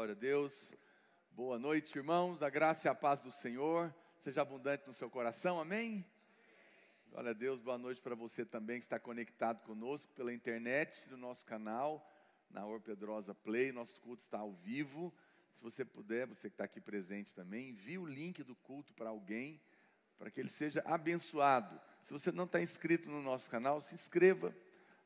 Glória a Deus. Boa noite, irmãos. A graça e a paz do Senhor seja abundante no seu coração. Amém? Glória a Deus. Boa noite para você também que está conectado conosco pela internet do nosso canal, na Or Pedrosa Play. Nosso culto está ao vivo. Se você puder, você que está aqui presente também, envie o link do culto para alguém, para que ele seja abençoado. Se você não está inscrito no nosso canal, se inscreva,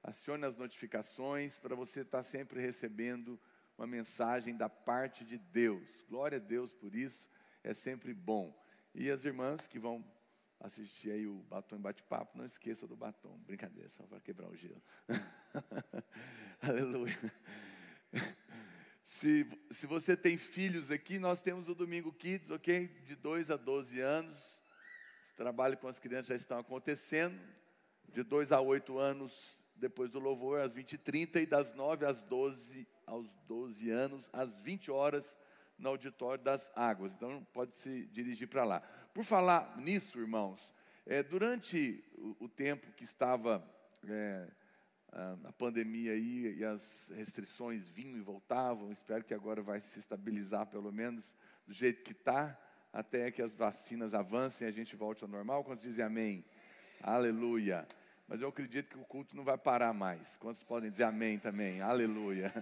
acione as notificações para você estar sempre recebendo uma mensagem da parte de Deus. Glória a Deus por isso, é sempre bom. E as irmãs que vão assistir aí o batom bate-papo, não esqueça do batom. Brincadeira, só para quebrar o gelo. Aleluia. Se, se você tem filhos aqui, nós temos o Domingo Kids, ok? De 2 a 12 anos. Esse trabalho com as crianças já estão acontecendo. De 2 a 8 anos, depois do louvor, às 20h30, e das 9 às 12 aos 12 anos, às 20 horas, no auditório das águas. Então, pode se dirigir para lá. Por falar nisso, irmãos, é, durante o, o, tempo que estava é, a, pandemia aí e as restrições vinham e voltavam, espero que agora vai se estabilizar pelo menos do jeito que está, até que as vacinas avancem e a gente volte ao normal. Quantos dizem amém? Aleluia. Mas eu acredito que o culto não vai parar mais. Quantos podem dizer amém também? Aleluia.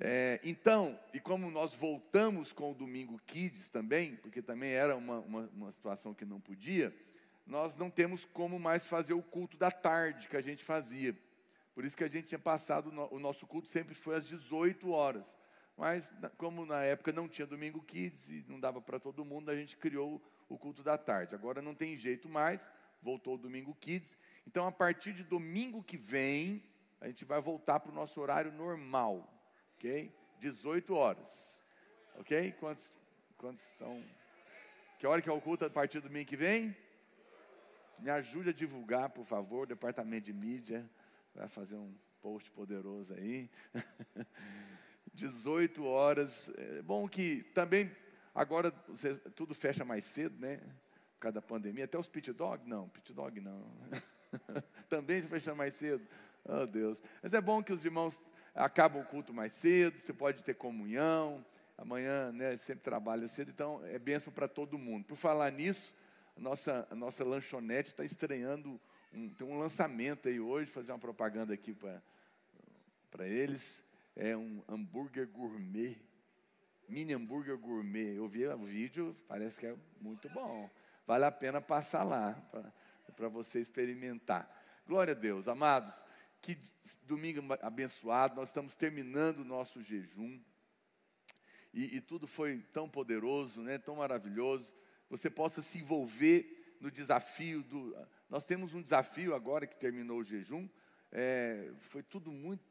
É, então, e como nós voltamos com o Domingo Kids também, porque também era uma, uma, uma, situação que não podia, nós não temos como mais fazer o culto da tarde que a gente fazia. Por isso que a gente tinha passado, o nosso culto sempre foi às 18 horas. Mas, como na época não tinha Domingo Kids e não dava para todo mundo, a gente criou o culto da tarde. Agora não tem jeito mais, voltou o Domingo Kids. Então, a partir de domingo que vem, a gente vai voltar para o nosso horário normal ok? 18 horas, ok? Quantos, quantos estão? Que hora que é o culto a partir do domingo que vem? Me ajude a divulgar, por favor, departamento de mídia, vai fazer um post poderoso aí. 18 horas. É bom que também agora tudo fecha mais cedo, né? Por causa da pandemia. Até os pit dog, não, pit dog não. também fecha mais cedo. Oh Deus. Mas é bom que os irmãos acaba o culto mais cedo, você pode ter comunhão. Amanhã, né, sempre trabalha cedo, então é bênção para todo mundo. Por falar nisso, a nossa, a nossa lanchonete está estreando, um, tem um lançamento aí hoje, fazer uma propaganda aqui para eles. É um hambúrguer gourmet, mini hambúrguer gourmet. Eu vi o vídeo, parece que é muito bom. Vale a pena passar lá para você experimentar. Glória a Deus, amados. Que domingo abençoado, nós estamos terminando o nosso jejum. E, e, tudo foi tão poderoso, né, tão maravilhoso. Você possa se envolver no desafio do. Nós temos um desafio agora que terminou o jejum. É, foi tudo muito,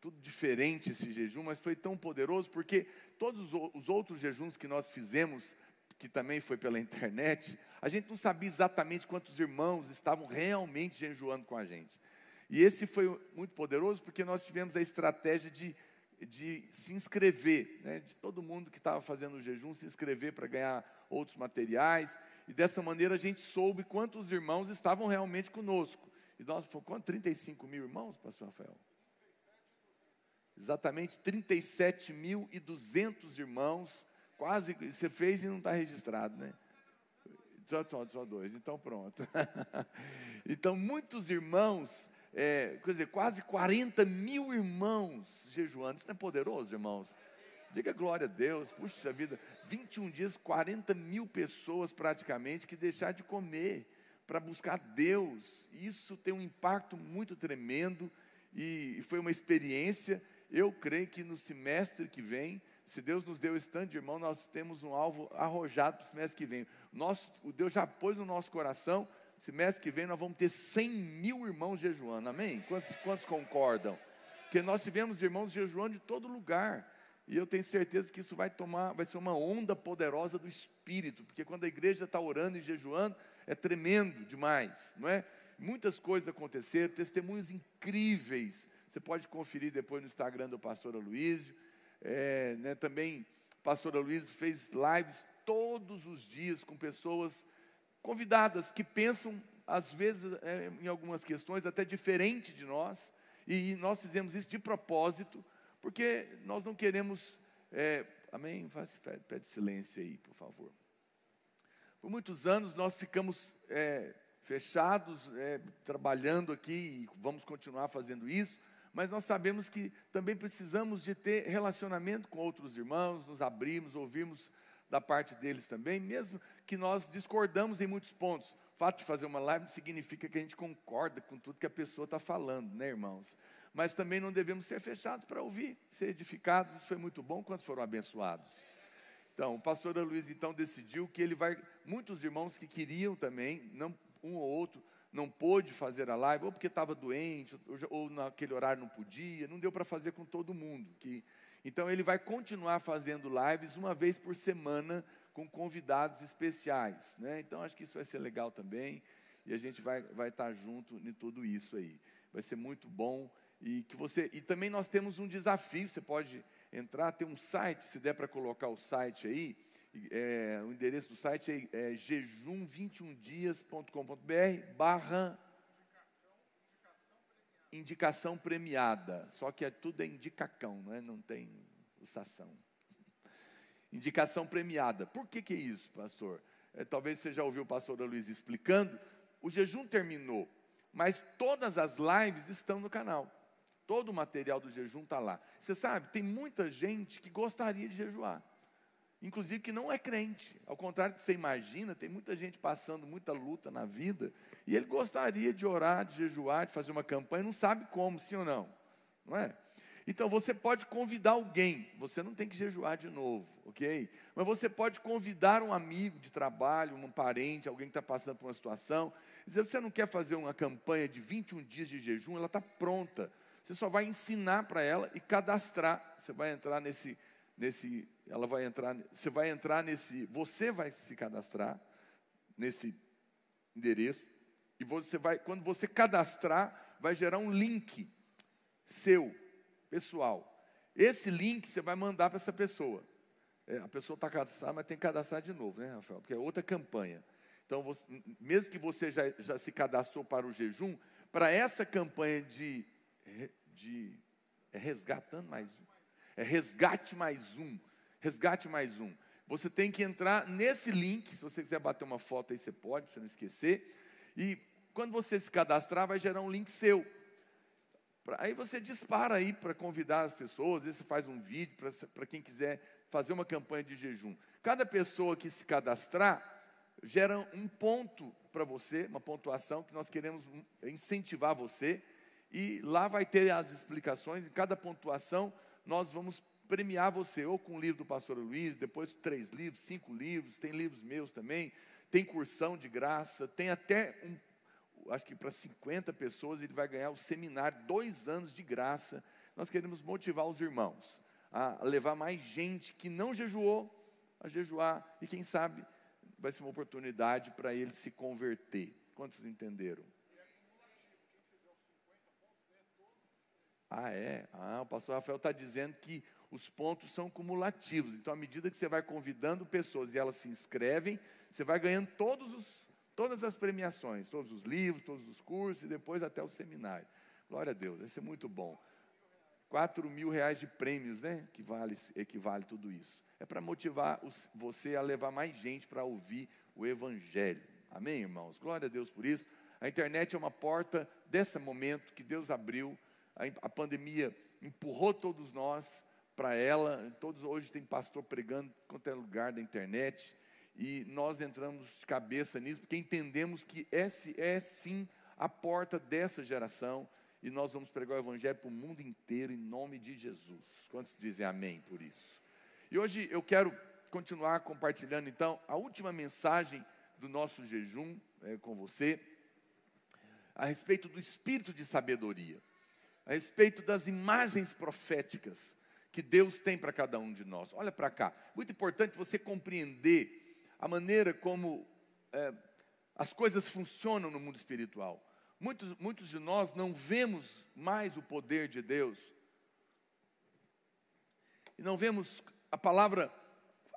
tudo diferente esse jejum, mas foi tão poderoso porque todos os outros jejuns que nós fizemos, que também foi pela internet, a gente não sabia exatamente quantos irmãos estavam realmente jejuando com a gente. E esse foi muito poderoso porque nós tivemos a estratégia de, de se inscrever, né, de todo mundo que estava fazendo o jejum se inscrever para ganhar outros materiais. E dessa maneira a gente soube quantos irmãos estavam realmente conosco. E nós fomos quanto? 35 mil irmãos, pastor Rafael? Exatamente 37.200 irmãos. Quase, você fez e não está registrado, né? Só, só, só dois, então pronto. então, muitos irmãos é, quer dizer, quase 40 mil irmãos jejuando. Isso não é poderoso, irmãos? Diga glória a Deus, puxa vida, 21 dias, 40 mil pessoas praticamente que deixaram de comer para buscar Deus. Isso tem um impacto muito tremendo e foi uma experiência. Eu creio que no semestre que vem, se Deus nos deu esse tanto de irmão, nós temos um alvo arrojado para o semestre que vem. Nosso, o Deus já pôs no nosso coração Semestre que vem nós vamos ter 100 mil irmãos jejuando, amém? Quantos, quantos concordam? Porque nós tivemos irmãos jejuando de todo lugar. E eu tenho certeza que isso vai tomar, vai ser uma onda poderosa do Espírito, porque quando a igreja está orando e jejuando, é tremendo demais, não é? Muitas coisas aconteceram, testemunhos incríveis. Você pode conferir depois no Instagram do pastor Aloysio. É, né, também, o pastor Aloysio fez lives todos os dias com pessoas convidadas que pensam, às vezes, é, em algumas questões até diferente de nós, e nós fizemos isso de propósito, porque nós não queremos é, amém? Faz, pede silêncio aí, por favor. Por muitos anos nós ficamos é, fechados, é, trabalhando aqui e vamos continuar fazendo isso, mas nós sabemos que também precisamos de ter relacionamento com outros irmãos, nos abrirmos, ouvirmos da parte deles também, mesmo que nós discordamos em muitos pontos. O fato de fazer uma live significa que a gente concorda com tudo que a pessoa está falando, né, irmãos? Mas também não devemos ser fechados para ouvir, ser edificados. Isso foi muito bom quando foram abençoados. Então, o pastor Luiz então decidiu que ele vai. Muitos irmãos que queriam também, não, um ou outro, não pôde fazer a live, ou porque estava doente, ou, ou, naquele horário não podia, não deu para fazer com todo mundo. Que, então, ele vai continuar fazendo lives uma vez por semana com convidados especiais. Né? Então, acho que isso vai ser legal também, e a gente vai, vai estar junto em tudo isso aí. Vai ser muito bom. E, que você, e também nós temos um desafio, você pode entrar, tem um site, se der para colocar o site aí, é, o endereço do site é, é jejum21dias.com.br barra indicação premiada. Só que é, tudo é indicacão, não, é? não tem sação. Indicação premiada. Por que, que é isso, pastor? É, talvez você já ouviu o pastor Luiz explicando. O jejum terminou, mas todas as lives estão no canal. Todo o material do jejum está lá. Você sabe, tem muita gente que gostaria de jejuar. Inclusive que não é crente. Ao contrário do que você imagina, tem muita gente passando muita luta na vida. E ele gostaria de orar, de jejuar, de fazer uma campanha, não sabe como, sim ou não. Não é? Então você pode convidar alguém, você não tem que jejuar de novo, ok? Mas você pode convidar um amigo de trabalho, um parente, alguém que está passando por uma situação, dizer: você não quer fazer uma campanha de 21 dias de jejum, ela está pronta. Você só vai ensinar para ela e cadastrar. Você vai entrar nesse, nesse, ela vai entrar, você vai entrar nesse, você vai se cadastrar nesse endereço e você vai, quando você cadastrar, vai gerar um link seu, pessoal. Esse link você vai mandar para essa pessoa. É, a pessoa está cadastrada, mas tem que cadastrar de novo, né, Rafael? Porque é outra campanha. Então, você, mesmo que você já, já se cadastrou para o jejum, para essa campanha de de é resgatando mais um. É resgate mais um. Resgate mais um. Você tem que entrar nesse link, se você quiser bater uma foto aí, você pode, para não esquecer. E quando você se cadastrar, vai gerar um link seu. Aí você dispara aí para convidar as pessoas, às vezes você faz um vídeo para quem quiser fazer uma campanha de jejum. Cada pessoa que se cadastrar gera um ponto para você, uma pontuação que nós queremos incentivar você e lá vai ter as explicações, em cada pontuação nós vamos premiar você, ou com o livro do pastor Luiz, depois três livros, cinco livros, tem livros meus também, tem cursão de graça, tem até um, acho que para 50 pessoas ele vai ganhar o seminário, dois anos de graça. Nós queremos motivar os irmãos a levar mais gente que não jejuou a jejuar, e quem sabe vai ser uma oportunidade para ele se converter. Quantos entenderam? Ah, é? Ah, o pastor Rafael está dizendo que os pontos são cumulativos. Então, à medida que você vai convidando pessoas e elas se inscrevem, você vai ganhando todos os, todas as premiações, todos os livros, todos os cursos e depois até o seminário. Glória a Deus, vai ser muito bom. Quatro mil reais de prêmios, né? Que vale, equivale tudo isso. É para motivar os, você a levar mais gente para ouvir o Evangelho. Amém, irmãos? Glória a Deus por isso. A internet é uma porta desse momento que Deus abriu a, pandemia empurrou todos nós para ela. Todos hoje tem pastor pregando em qualquer lugar da internet. E nós entramos de cabeça nisso, porque entendemos que essa é sim a porta dessa geração. E nós vamos pregar o Evangelho para o mundo inteiro, em nome de Jesus. Quantos dizem amém por isso? E hoje eu quero continuar compartilhando, então, a última mensagem do nosso jejum é, com você, a respeito do espírito de sabedoria a respeito das imagens proféticas que Deus tem para cada um de nós. Olha para cá, muito importante você compreender a maneira como é, as coisas funcionam no mundo espiritual. Muitos, muitos de nós não vemos mais o poder de Deus, e não vemos a palavra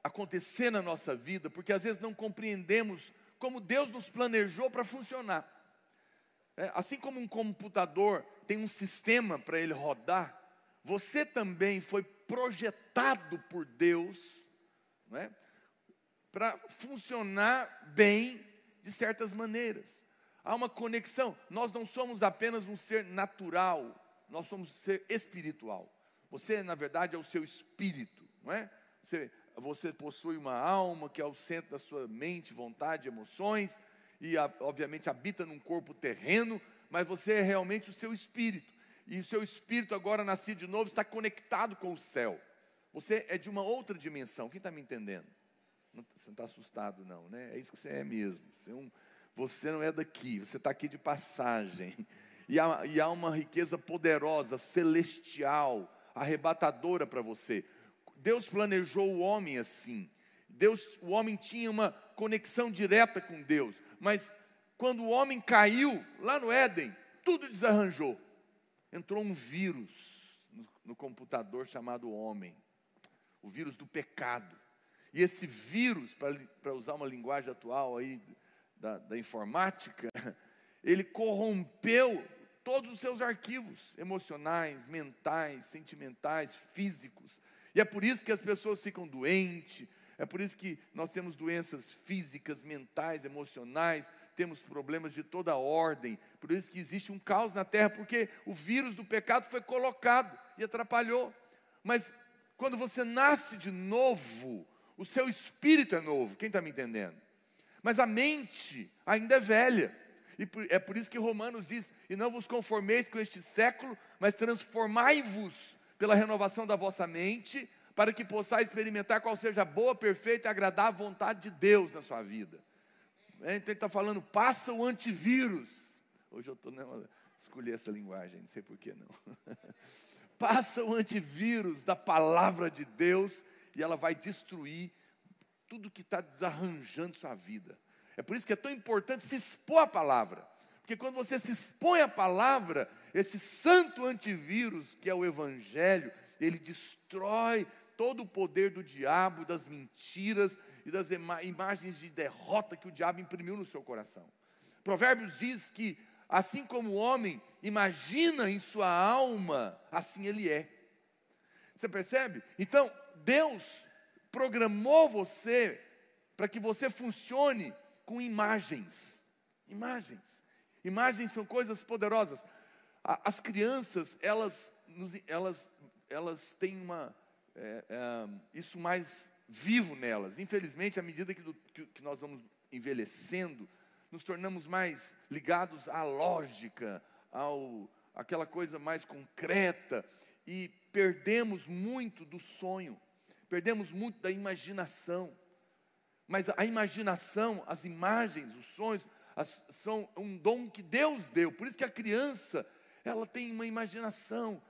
acontecer na nossa vida, porque às vezes não compreendemos como Deus nos planejou para funcionar. É, assim como um computador tem um sistema para ele rodar, você também foi projetado por Deus não é? para funcionar bem de certas maneiras. Há uma conexão. Nós não somos apenas um ser natural, nós somos um ser espiritual. Você, na verdade, é o seu espírito, não é? Você, você possui uma alma que é o centro da sua mente, vontade, emoções, e obviamente habita num corpo terreno, mas você é realmente o seu espírito. E o seu espírito, agora nascido de novo, está conectado com o céu. Você é de uma outra dimensão. Quem está me entendendo? Você não está assustado, não, né? É isso que você é mesmo. Você, é um, você não é daqui, você está aqui de passagem. E há, e há uma riqueza poderosa, celestial, arrebatadora para você. Deus planejou o homem assim. Deus, o homem tinha uma conexão direta com Deus, mas quando o homem caiu lá no Éden, tudo desarranjou. Entrou um vírus no, no computador chamado homem, o vírus do pecado. E esse vírus, para usar uma linguagem atual aí da, da informática, ele corrompeu todos os seus arquivos emocionais, mentais, sentimentais, físicos. E é por isso que as pessoas ficam doentes, é por isso que nós temos doenças físicas, mentais, emocionais, temos problemas de toda ordem. Por isso que existe um caos na terra, porque o vírus do pecado foi colocado e atrapalhou. Mas quando você nasce de novo, o seu espírito é novo. Quem está me entendendo? Mas a mente ainda é velha. E é por isso que Romanos diz: E não vos conformeis com este século, mas transformai-vos pela renovação da vossa mente, para que possais experimentar qual seja a boa, perfeita e agradável vontade de Deus na sua vida. É, então ele está falando, passa o antivírus. Hoje eu estou escolhi essa linguagem, não sei porquê não. passa o antivírus da palavra de Deus e ela vai destruir tudo que está desarranjando sua vida. É por isso que é tão importante se expor à palavra. Porque quando você se expõe à palavra, esse santo antivírus, que é o Evangelho, ele destrói todo o poder do diabo, das mentiras e das imagens de derrota que o diabo imprimiu no seu coração. Provérbios diz que, assim como o homem imagina em sua alma, assim ele é. Você percebe? Então, Deus programou você para que você funcione com imagens. Imagens. Imagens são coisas poderosas. As crianças, elas, elas, elas têm uma, é, é, isso mais vivo nelas. Infelizmente, à medida que, do, que, que nós vamos envelhecendo, nos tornamos mais ligados à lógica, ao, aquela coisa mais concreta, e perdemos muito do sonho perdemos muito da imaginação. Mas a imaginação, as imagens, os sonhos, as, são um dom que Deus deu. Por isso que a criança, ela tem uma imaginação.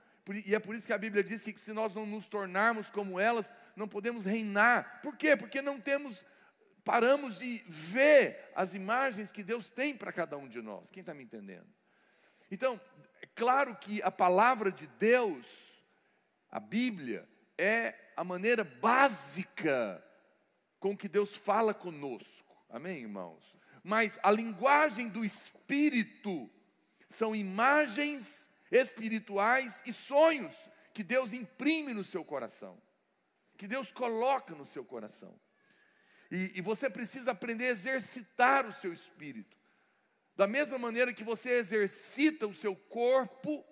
E é por isso que a Bíblia diz que se nós não nos tornarmos como elas, não podemos reinar. Por quê? Porque não temos, paramos de ver as imagens que Deus tem para cada um de nós. Quem está me entendendo? Então, é claro que a palavra de Deus, a Bíblia, é a maneira básica com que Deus fala conosco. Amém, irmãos? Mas a linguagem do Espírito são imagens espirituais e sonhos que Deus imprime no seu coração, que Deus coloca no seu coração. E, e você precisa aprender a exercitar o seu espírito. Da mesma maneira que você exercita o seu corpo,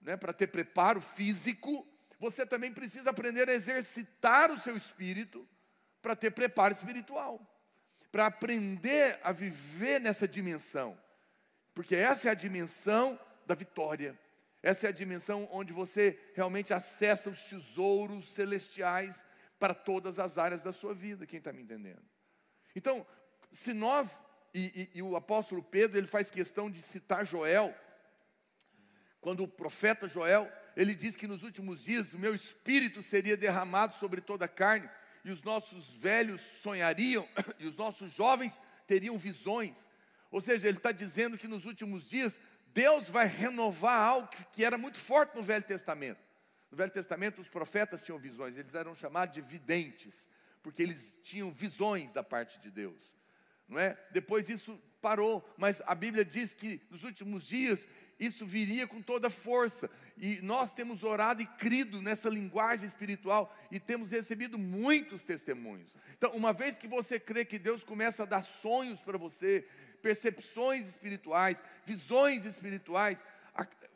né, para ter preparo físico, você também precisa aprender a exercitar o seu espírito para ter preparo espiritual, para aprender a viver nessa dimensão, porque essa é a dimensão da vitória, essa é a dimensão onde você realmente acessa os tesouros celestiais para todas as áreas da sua vida. Quem está me entendendo? Então, se nós, e, e, e o apóstolo Pedro, ele faz questão de citar Joel, quando o profeta Joel ele diz que nos últimos dias o meu espírito seria derramado sobre toda a carne, e os nossos velhos sonhariam, e os nossos jovens teriam visões. Ou seja, ele está dizendo que nos últimos dias Deus vai renovar algo que era muito forte no Velho Testamento. No Velho Testamento, os profetas tinham visões, eles eram chamados de videntes, porque eles tinham visões da parte de Deus. Não é? Depois isso parou, mas a Bíblia diz que nos últimos dias isso viria com toda força. E nós temos orado e crido nessa linguagem espiritual e temos recebido muitos testemunhos. Então, uma vez que você crê que Deus começa a dar sonhos para você, percepções espirituais, visões espirituais,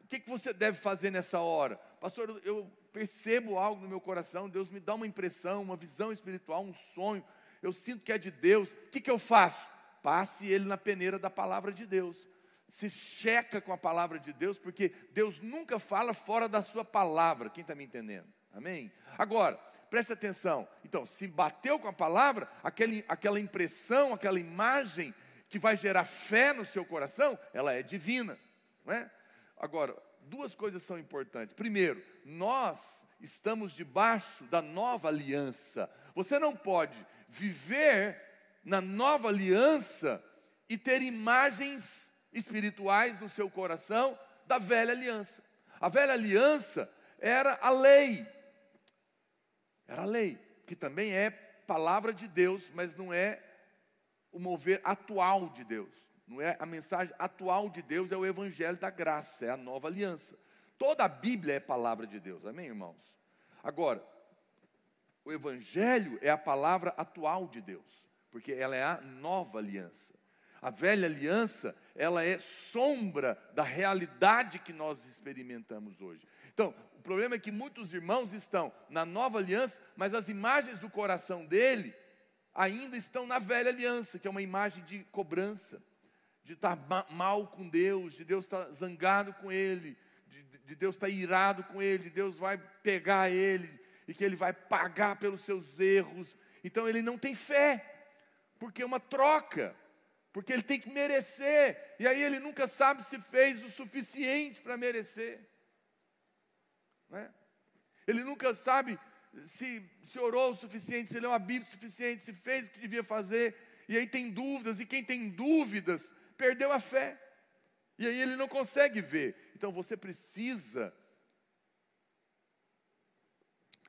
o que, que você deve fazer nessa hora? Pastor, eu percebo algo no meu coração, Deus me dá uma impressão, uma visão espiritual, um sonho, eu sinto que é de Deus, o que, que eu faço? Passe ele na peneira da palavra de Deus. Se checa com a palavra de Deus, porque Deus nunca fala fora da sua palavra. Quem está me entendendo? Amém? Agora, preste atenção. Então, se bateu com a palavra, aquele, aquela impressão, aquela imagem que vai gerar fé no seu coração, ela é divina. Não é? Agora, duas coisas são importantes. Primeiro, nós estamos debaixo da nova aliança. Você não pode viver na nova aliança e ter imagens espirituais no seu coração da velha aliança. A velha aliança era a lei. Era a lei, que também é palavra de Deus, mas não é o mover atual de Deus. Não é a mensagem atual de Deus é o evangelho da graça, é a nova aliança. Toda a Bíblia é palavra de Deus. Amém, irmãos? Agora, o evangelho é a palavra atual de Deus, porque ela é a nova aliança. A velha aliança, ela é sombra da realidade que nós experimentamos hoje. Então, o problema é que muitos irmãos estão na nova aliança, mas as imagens do coração dele ainda estão na velha aliança, que é uma imagem de cobrança de estar mal com Deus, de Deus estar zangado com ele, de, de Deus estar irado com ele, de Deus vai pegar ele e que ele vai pagar pelos seus erros. Então ele não tem fé, porque é uma troca, porque ele tem que merecer, e aí ele nunca sabe se fez o suficiente para merecer. É? Ele nunca sabe se, se orou o suficiente, se leu a Bíblia o suficiente, se fez o que devia fazer, e aí tem dúvidas, e quem tem dúvidas perdeu a fé. E aí ele não consegue ver. Então você precisa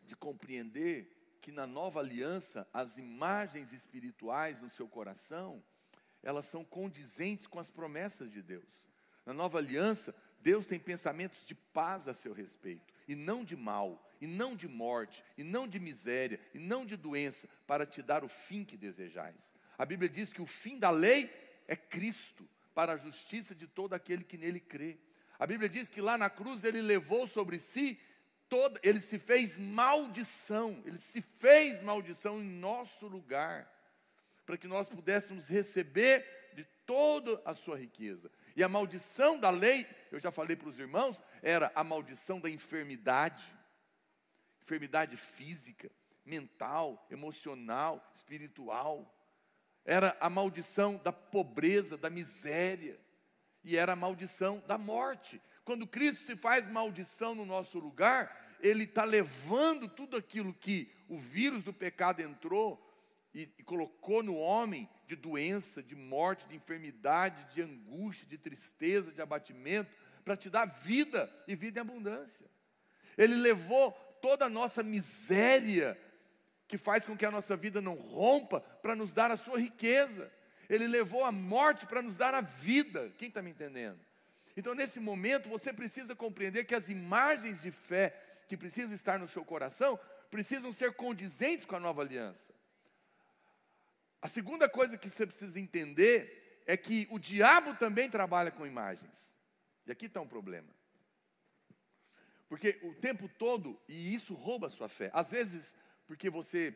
de compreender que na nova aliança as imagens espirituais no seu coração, elas são condizentes com as promessas de Deus. Na nova aliança, Deus tem pensamentos de paz a seu respeito, e não de mal, e não de morte, e não de miséria, e não de doença, para te dar o fim que desejais. A Bíblia diz que o fim da lei é Cristo, para a justiça de todo aquele que nele crê. A Bíblia diz que lá na cruz ele levou sobre si toda, ele se fez maldição, ele se fez maldição em nosso lugar, para que nós pudéssemos receber de toda a sua riqueza. E a maldição da lei, eu já falei para os irmãos, era a maldição da enfermidade, enfermidade física, mental, emocional, espiritual. Era a maldição da pobreza, da miséria, e era a maldição da morte. Quando Cristo se faz maldição no nosso lugar, Ele está levando tudo aquilo que o vírus do pecado entrou e, e colocou no homem de doença, de morte, de enfermidade, de angústia, de tristeza, de abatimento, para te dar vida e vida em abundância. Ele levou toda a nossa miséria que faz com que a nossa vida não rompa para nos dar a sua riqueza. Ele levou a morte para nos dar a vida. Quem está me entendendo? Então, nesse momento, você precisa compreender que as imagens de fé que precisam estar no seu coração precisam ser condizentes com a nova aliança. A segunda coisa que você precisa entender é que o diabo também trabalha com imagens. E aqui está um problema. Porque o tempo todo, e isso rouba a sua fé. Às vezes, porque você,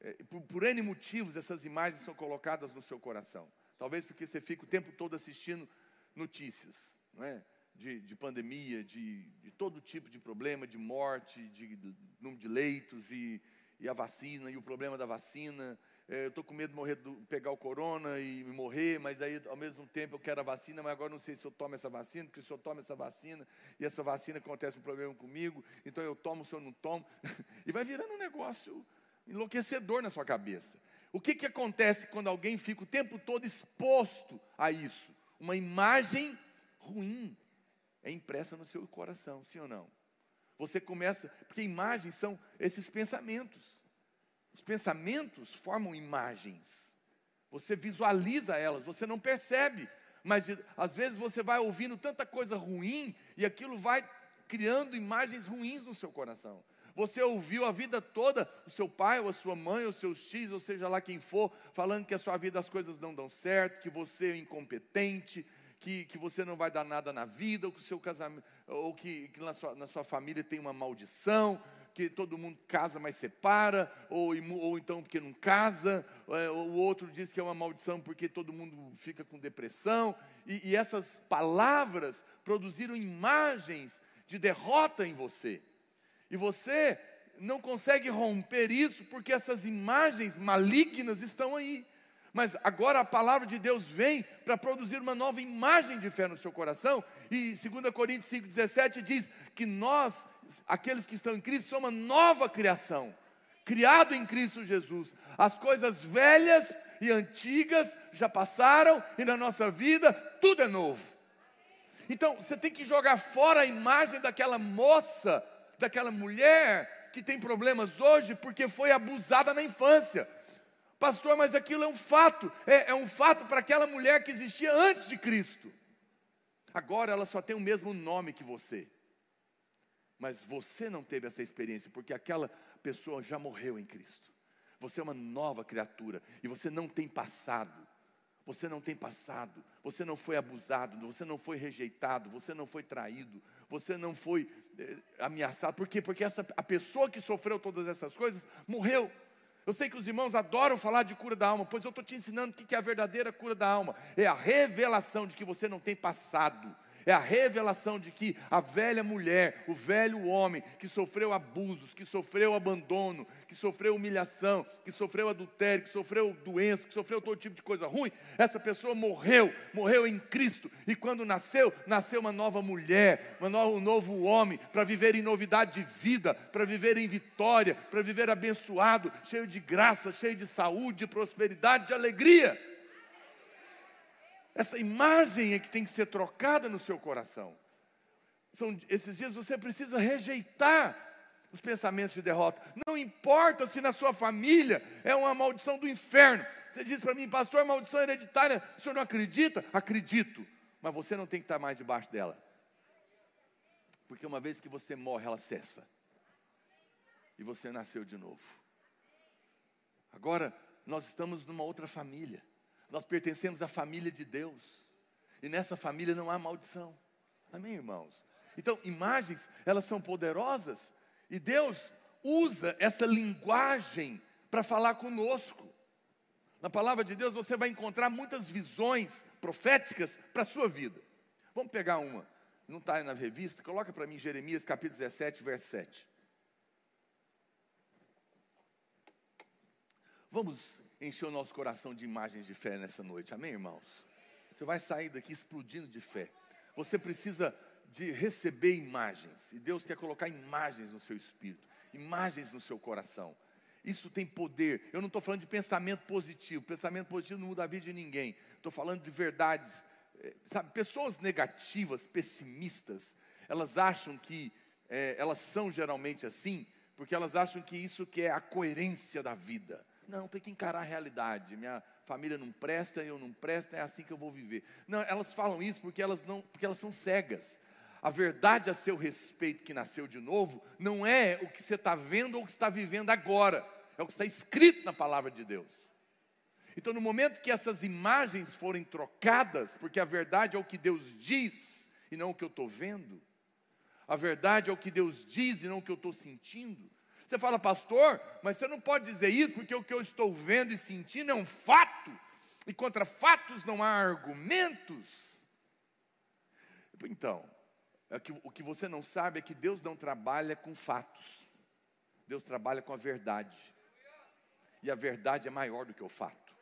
é, por, por N motivos, essas imagens são colocadas no seu coração. Talvez porque você fica o tempo todo assistindo notícias, não é? De, de pandemia, de, de, todo tipo de problema, de morte, de, de número de leitos e, e, a vacina, e o problema da vacina. É, eu estou com medo de morrer, do, pegar o corona e morrer, mas aí ao mesmo tempo eu quero a vacina, mas agora não sei se eu tomo essa vacina, porque se eu tomo essa vacina e essa vacina acontece um problema comigo, então eu tomo se eu não tomo. e vai virando um negócio enlouquecedor na sua cabeça. O que, que acontece quando alguém fica o tempo todo exposto a isso? Uma imagem ruim é impressa no seu coração, sim ou não? Você começa, porque imagens são esses pensamentos. Os pensamentos formam imagens. Você visualiza elas, você não percebe, mas às vezes você vai ouvindo tanta coisa ruim e aquilo vai criando imagens ruins no seu coração. Você ouviu a vida toda o seu pai, ou a sua mãe, ou seus X, ou seja lá quem for, falando que a sua vida as coisas não dão certo, que você é incompetente, que, que você não vai dar nada na vida, ou que o seu casamento, ou que, que na, sua, na sua família tem uma maldição, que todo mundo casa, mas separa, ou, ou então porque não casa, é, o outro diz que é uma maldição porque todo mundo fica com depressão, e, e essas palavras produziram imagens de derrota em você, e você não consegue romper isso porque essas imagens malignas estão aí. Mas agora a palavra de Deus vem para produzir uma nova imagem de fé no seu coração. E 2 Coríntios 5,17 diz que nós, aqueles que estão em Cristo, somos uma nova criação, criado em Cristo Jesus. As coisas velhas e antigas já passaram e na nossa vida tudo é novo. Então você tem que jogar fora a imagem daquela moça, daquela mulher que tem problemas hoje porque foi abusada na infância Pastor, mas aquilo é um fato, é, é um fato para aquela mulher que existia antes de Cristo. Agora ela só tem o mesmo nome que você. Mas você não teve essa experiência, porque aquela pessoa já morreu em Cristo. Você é uma nova criatura e você não tem passado. Você não tem passado, você não foi abusado, você não foi rejeitado, você não foi traído, você não foi eh, ameaçado. Por quê? Porque essa, a pessoa que sofreu todas essas coisas morreu. Eu sei que os irmãos adoram falar de cura da alma, pois eu estou te ensinando o que é a verdadeira cura da alma. É a revelação de que você não tem passado, é a revelação de que a velha mulher, o velho homem que sofreu abusos, que sofreu abandono, que sofreu humilhação, que sofreu adultério, que sofreu doença, que sofreu todo tipo de coisa ruim, essa pessoa morreu, morreu em Cristo, e quando nasceu, nasceu uma nova mulher, uma nova, um novo homem, para viver em novidade de vida, para viver em vitória, para viver abençoado, cheio de graça, cheio de saúde, de prosperidade, de alegria. Essa imagem é que tem que ser trocada no seu coração. São, esses dias você precisa rejeitar os pensamentos de derrota. Não importa se na sua família é uma maldição do inferno. Você diz para mim, pastor, maldição hereditária, o senhor não acredita? Acredito, mas você não tem que estar mais debaixo dela. Porque uma vez que você morre, ela cessa. E você nasceu de novo. Agora, nós estamos numa outra família. Nós pertencemos à família de Deus. E nessa família não há maldição. Amém, irmãos? Então, imagens, elas são poderosas. E Deus usa essa linguagem para falar conosco. Na palavra de Deus você vai encontrar muitas visões proféticas para a sua vida. Vamos pegar uma. Não está aí na revista? Coloca para mim Jeremias capítulo 17, verso 7. Vamos encher o nosso coração de imagens de fé nessa noite. Amém, irmãos? Você vai sair daqui explodindo de fé. Você precisa de receber imagens. E Deus quer colocar imagens no seu espírito, imagens no seu coração. Isso tem poder. Eu não estou falando de pensamento positivo. Pensamento positivo não muda a vida de ninguém. Estou falando de verdades. Eh, sabe, pessoas negativas, pessimistas, elas acham que é, elas são geralmente assim, porque elas acham que isso que é a coerência da vida. Não, tem que encarar a realidade. Minha família não presta, eu não presto, é assim que eu vou viver. Não, elas falam isso porque elas não, porque elas são cegas. A verdade a seu respeito que nasceu de novo não é o que você está vendo ou o que está vivendo agora, é o que está escrito na palavra de Deus. Então, no momento que essas imagens forem trocadas, porque a verdade é o que Deus diz e não o que eu estou vendo, a verdade é o que Deus diz e não o que eu estou sentindo, você fala, pastor, mas você não pode dizer isso porque o que eu estou vendo e sentindo é um fato, e contra fatos não há argumentos. Então, é o que você não sabe é que Deus não trabalha com fatos, Deus trabalha com a verdade, e a verdade é maior do que o fato,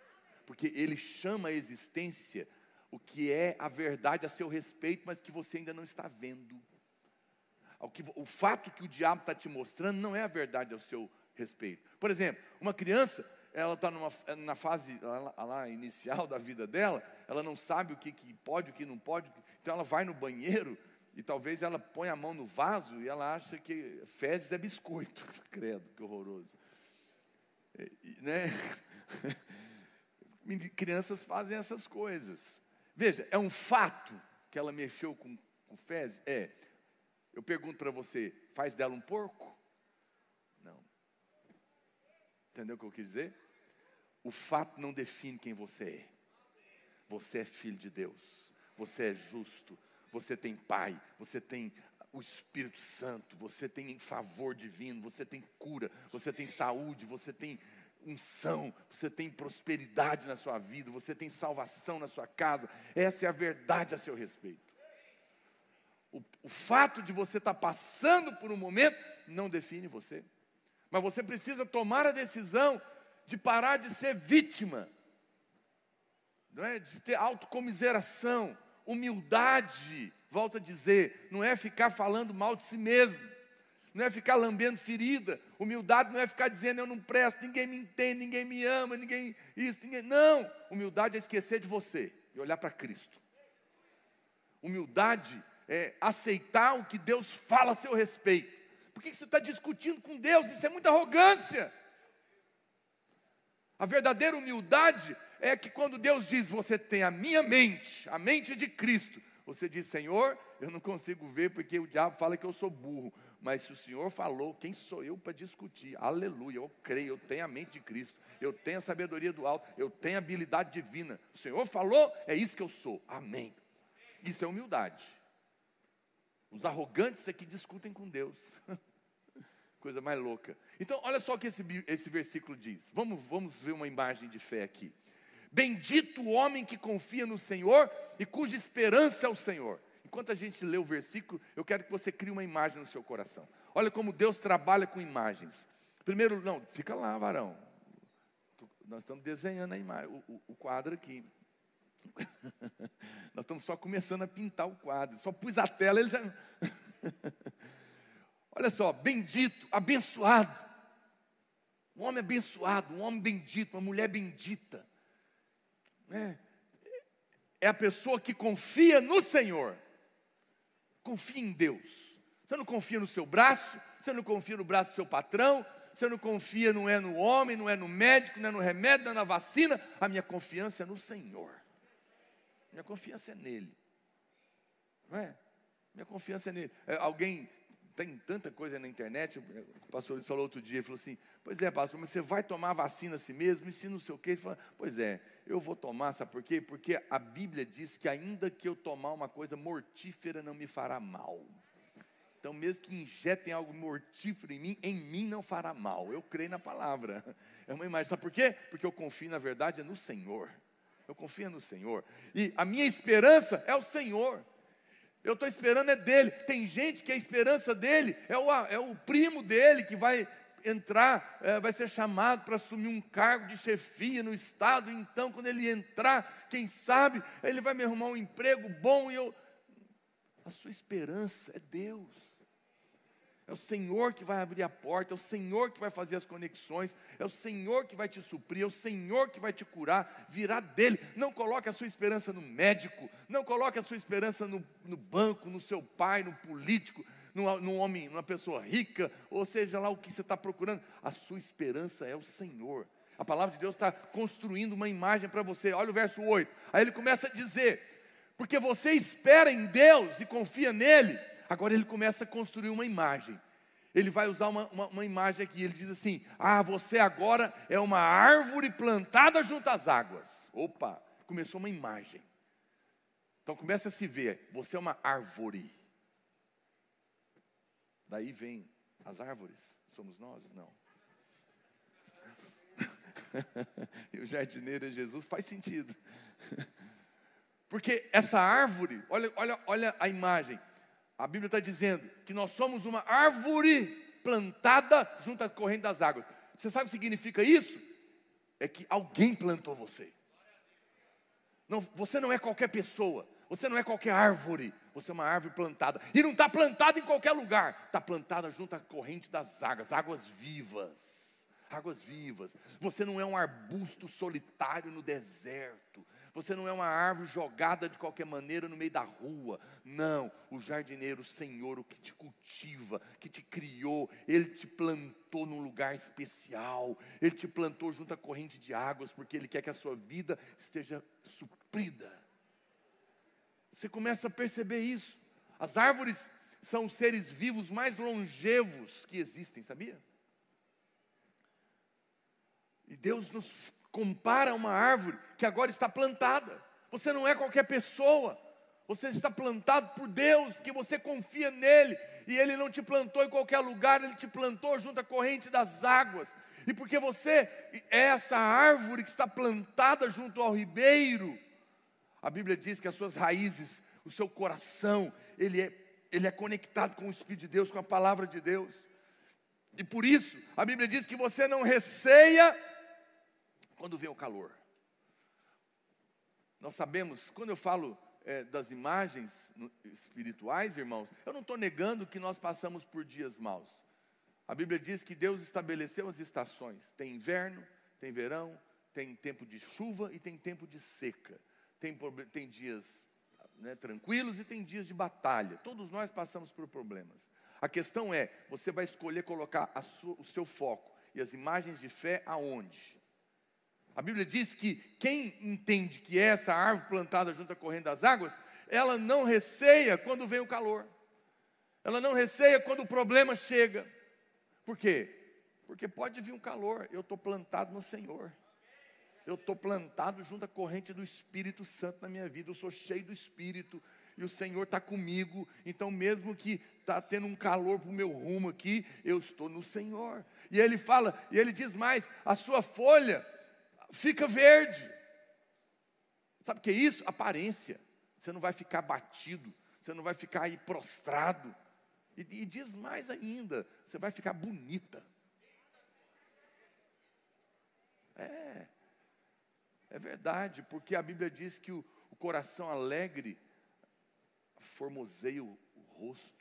porque Ele chama a existência o que é a verdade a seu respeito, mas que você ainda não está vendo. O, que, o fato que o diabo está te mostrando não é a verdade ao seu respeito. Por exemplo, uma criança, ela está na fase lá, lá, inicial da vida dela, ela não sabe o que, que pode, o que não pode, então ela vai no banheiro e talvez ela põe a mão no vaso e ela acha que fezes é biscoito. Credo, que horroroso. Né? Crianças fazem essas coisas. Veja, é um fato que ela mexeu com, com fezes? É. Eu pergunto para você: faz dela um porco? Não. Entendeu o que eu quis dizer? O fato não define quem você é. Você é filho de Deus, você é justo, você tem pai, você tem o Espírito Santo, você tem favor divino, você tem cura, você tem saúde, você tem unção, você tem prosperidade na sua vida, você tem salvação na sua casa. Essa é a verdade a seu respeito. O, o fato de você estar passando por um momento não define você, mas você precisa tomar a decisão de parar de ser vítima, não é? de ter autocomiseração, humildade volto a dizer, não é ficar falando mal de si mesmo, não é ficar lambendo ferida, humildade não é ficar dizendo eu não presto, ninguém me entende, ninguém me ama, ninguém isso, ninguém. Não, humildade é esquecer de você e olhar para Cristo. Humildade é aceitar o que Deus fala a seu respeito. Por que você está discutindo com Deus? Isso é muita arrogância. A verdadeira humildade é que quando Deus diz, você tem a minha mente, a mente de Cristo, você diz, Senhor, eu não consigo ver porque o diabo fala que eu sou burro. Mas se o Senhor falou, quem sou eu para discutir? Aleluia, eu creio, eu tenho a mente de Cristo, eu tenho a sabedoria do alto, eu tenho a habilidade divina. O Senhor falou, é isso que eu sou. Amém. Isso é humildade. Os arrogantes é que discutem com Deus. Coisa mais louca. Então, olha só o que esse, esse versículo diz. Vamos, vamos ver uma imagem de fé aqui. Bendito o homem que confia no Senhor e cuja esperança é o Senhor. Enquanto a gente lê o versículo, eu quero que você crie uma imagem no seu coração. Olha como Deus trabalha com imagens. Primeiro, não, fica lá, varão. Nós estamos desenhando a imagem, o, o, o quadro aqui. Nós estamos só começando a pintar o quadro. Só pus a tela, ele já. Olha só, bendito, abençoado. Um homem abençoado, um homem bendito, uma mulher bendita né? é a pessoa que confia no Senhor, confia em Deus. Você não confia no seu braço, você não confia no braço do seu patrão, você não confia, não é no homem, não é no médico, não é no remédio, não é na vacina. A minha confiança é no Senhor. Minha confiança é nele. Não é? Minha confiança é nele. É, alguém tem tanta coisa na internet, o pastor falou outro dia, falou assim, pois é, pastor, mas você vai tomar vacina a si mesmo, e se não sei o quê, ele falou, pois é, eu vou tomar, sabe por quê? Porque a Bíblia diz que ainda que eu tomar uma coisa mortífera não me fará mal. Então, mesmo que injetem algo mortífero em mim, em mim não fará mal. Eu creio na palavra. É uma imagem. Sabe por quê? Porque eu confio, na verdade, é no Senhor. Eu confio no Senhor. E a minha esperança é o Senhor. Eu estou esperando é dele. Tem gente que a esperança dele é o, é o primo dele que vai entrar, é, vai ser chamado para assumir um cargo de chefia no Estado. Então, quando ele entrar, quem sabe, ele vai me arrumar um emprego bom e eu. A sua esperança é Deus. É o Senhor que vai abrir a porta, é o Senhor que vai fazer as conexões, é o Senhor que vai te suprir, é o Senhor que vai te curar, virá dele. Não coloque a sua esperança no médico, não coloque a sua esperança no, no banco, no seu pai, no político, num homem, numa pessoa rica, ou seja lá o que você está procurando. A sua esperança é o Senhor. A palavra de Deus está construindo uma imagem para você. Olha o verso 8. Aí ele começa a dizer: porque você espera em Deus e confia nele Agora ele começa a construir uma imagem. Ele vai usar uma, uma, uma, imagem aqui. Ele diz assim: Ah, você agora é uma árvore plantada junto às águas. Opa, começou uma imagem. Então começa a se ver: você é uma árvore. Daí vem as árvores. Somos nós? Não. e o jardineiro é Jesus, faz sentido. Porque essa árvore, olha, olha, olha a imagem. A Bíblia está dizendo que nós somos uma árvore plantada junto à corrente das águas. Você sabe o que significa isso? É que alguém plantou você. Não, você não é qualquer pessoa, você não é qualquer árvore, você é uma árvore plantada. E não está plantada em qualquer lugar, está plantada junto à corrente das águas, águas vivas. Águas vivas. Você não é um arbusto solitário no deserto. Você não é uma árvore jogada de qualquer maneira no meio da rua. Não, o jardineiro, o Senhor, o que te cultiva, que te criou, ele te plantou num lugar especial. Ele te plantou junto à corrente de águas, porque ele quer que a sua vida esteja suprida. Você começa a perceber isso. As árvores são os seres vivos mais longevos que existem, sabia? E Deus nos compara uma árvore que agora está plantada. Você não é qualquer pessoa. Você está plantado por Deus, porque você confia nele, e ele não te plantou em qualquer lugar, ele te plantou junto à corrente das águas. E porque você é essa árvore que está plantada junto ao ribeiro, a Bíblia diz que as suas raízes, o seu coração, ele é, ele é conectado com o Espírito de Deus, com a palavra de Deus. E por isso, a Bíblia diz que você não receia quando vem o calor. Nós sabemos, quando eu falo é, das imagens espirituais, irmãos, eu não estou negando que nós passamos por dias maus. A Bíblia diz que Deus estabeleceu as estações: tem inverno, tem verão, tem tempo de chuva e tem tempo de seca. Tem, tem dias né, tranquilos e tem dias de batalha. Todos nós passamos por problemas. A questão é: você vai escolher colocar sua, o seu foco e as imagens de fé aonde? A Bíblia diz que quem entende que essa árvore plantada junto à corrente das águas, ela não receia quando vem o calor. Ela não receia quando o problema chega. Por quê? Porque pode vir um calor, eu estou plantado no Senhor. Eu estou plantado junto à corrente do Espírito Santo na minha vida. Eu sou cheio do Espírito e o Senhor está comigo. Então, mesmo que está tendo um calor para o meu rumo aqui, eu estou no Senhor. E ele fala, e ele diz mais: a sua folha fica verde. Sabe o que é isso? Aparência. Você não vai ficar batido, você não vai ficar aí prostrado. E, e diz mais ainda: você vai ficar bonita. É, é verdade, porque a Bíblia diz que o, o coração alegre formoseia o, o rosto.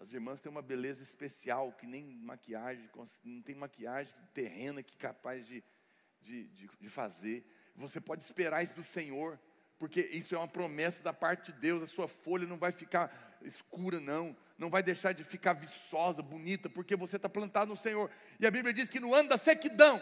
As irmãs têm uma beleza especial, que nem maquiagem, não tem maquiagem terrena que é capaz de, de, de, de fazer. Você pode esperar isso do Senhor, porque isso é uma promessa da parte de Deus. A sua folha não vai ficar escura, não, não vai deixar de ficar viçosa, bonita, porque você está plantado no Senhor. E a Bíblia diz que no ano da sequidão,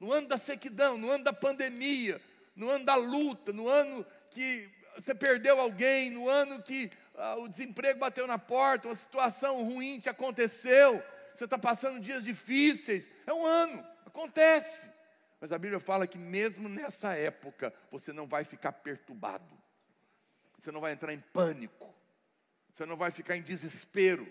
no ano da sequidão, no ano da pandemia, no ano da luta, no ano que você perdeu alguém, no ano que ah, o desemprego bateu na porta, uma situação ruim te aconteceu, você está passando dias difíceis, é um ano, acontece. Mas a Bíblia fala que mesmo nessa época você não vai ficar perturbado, você não vai entrar em pânico, você não vai ficar em desespero,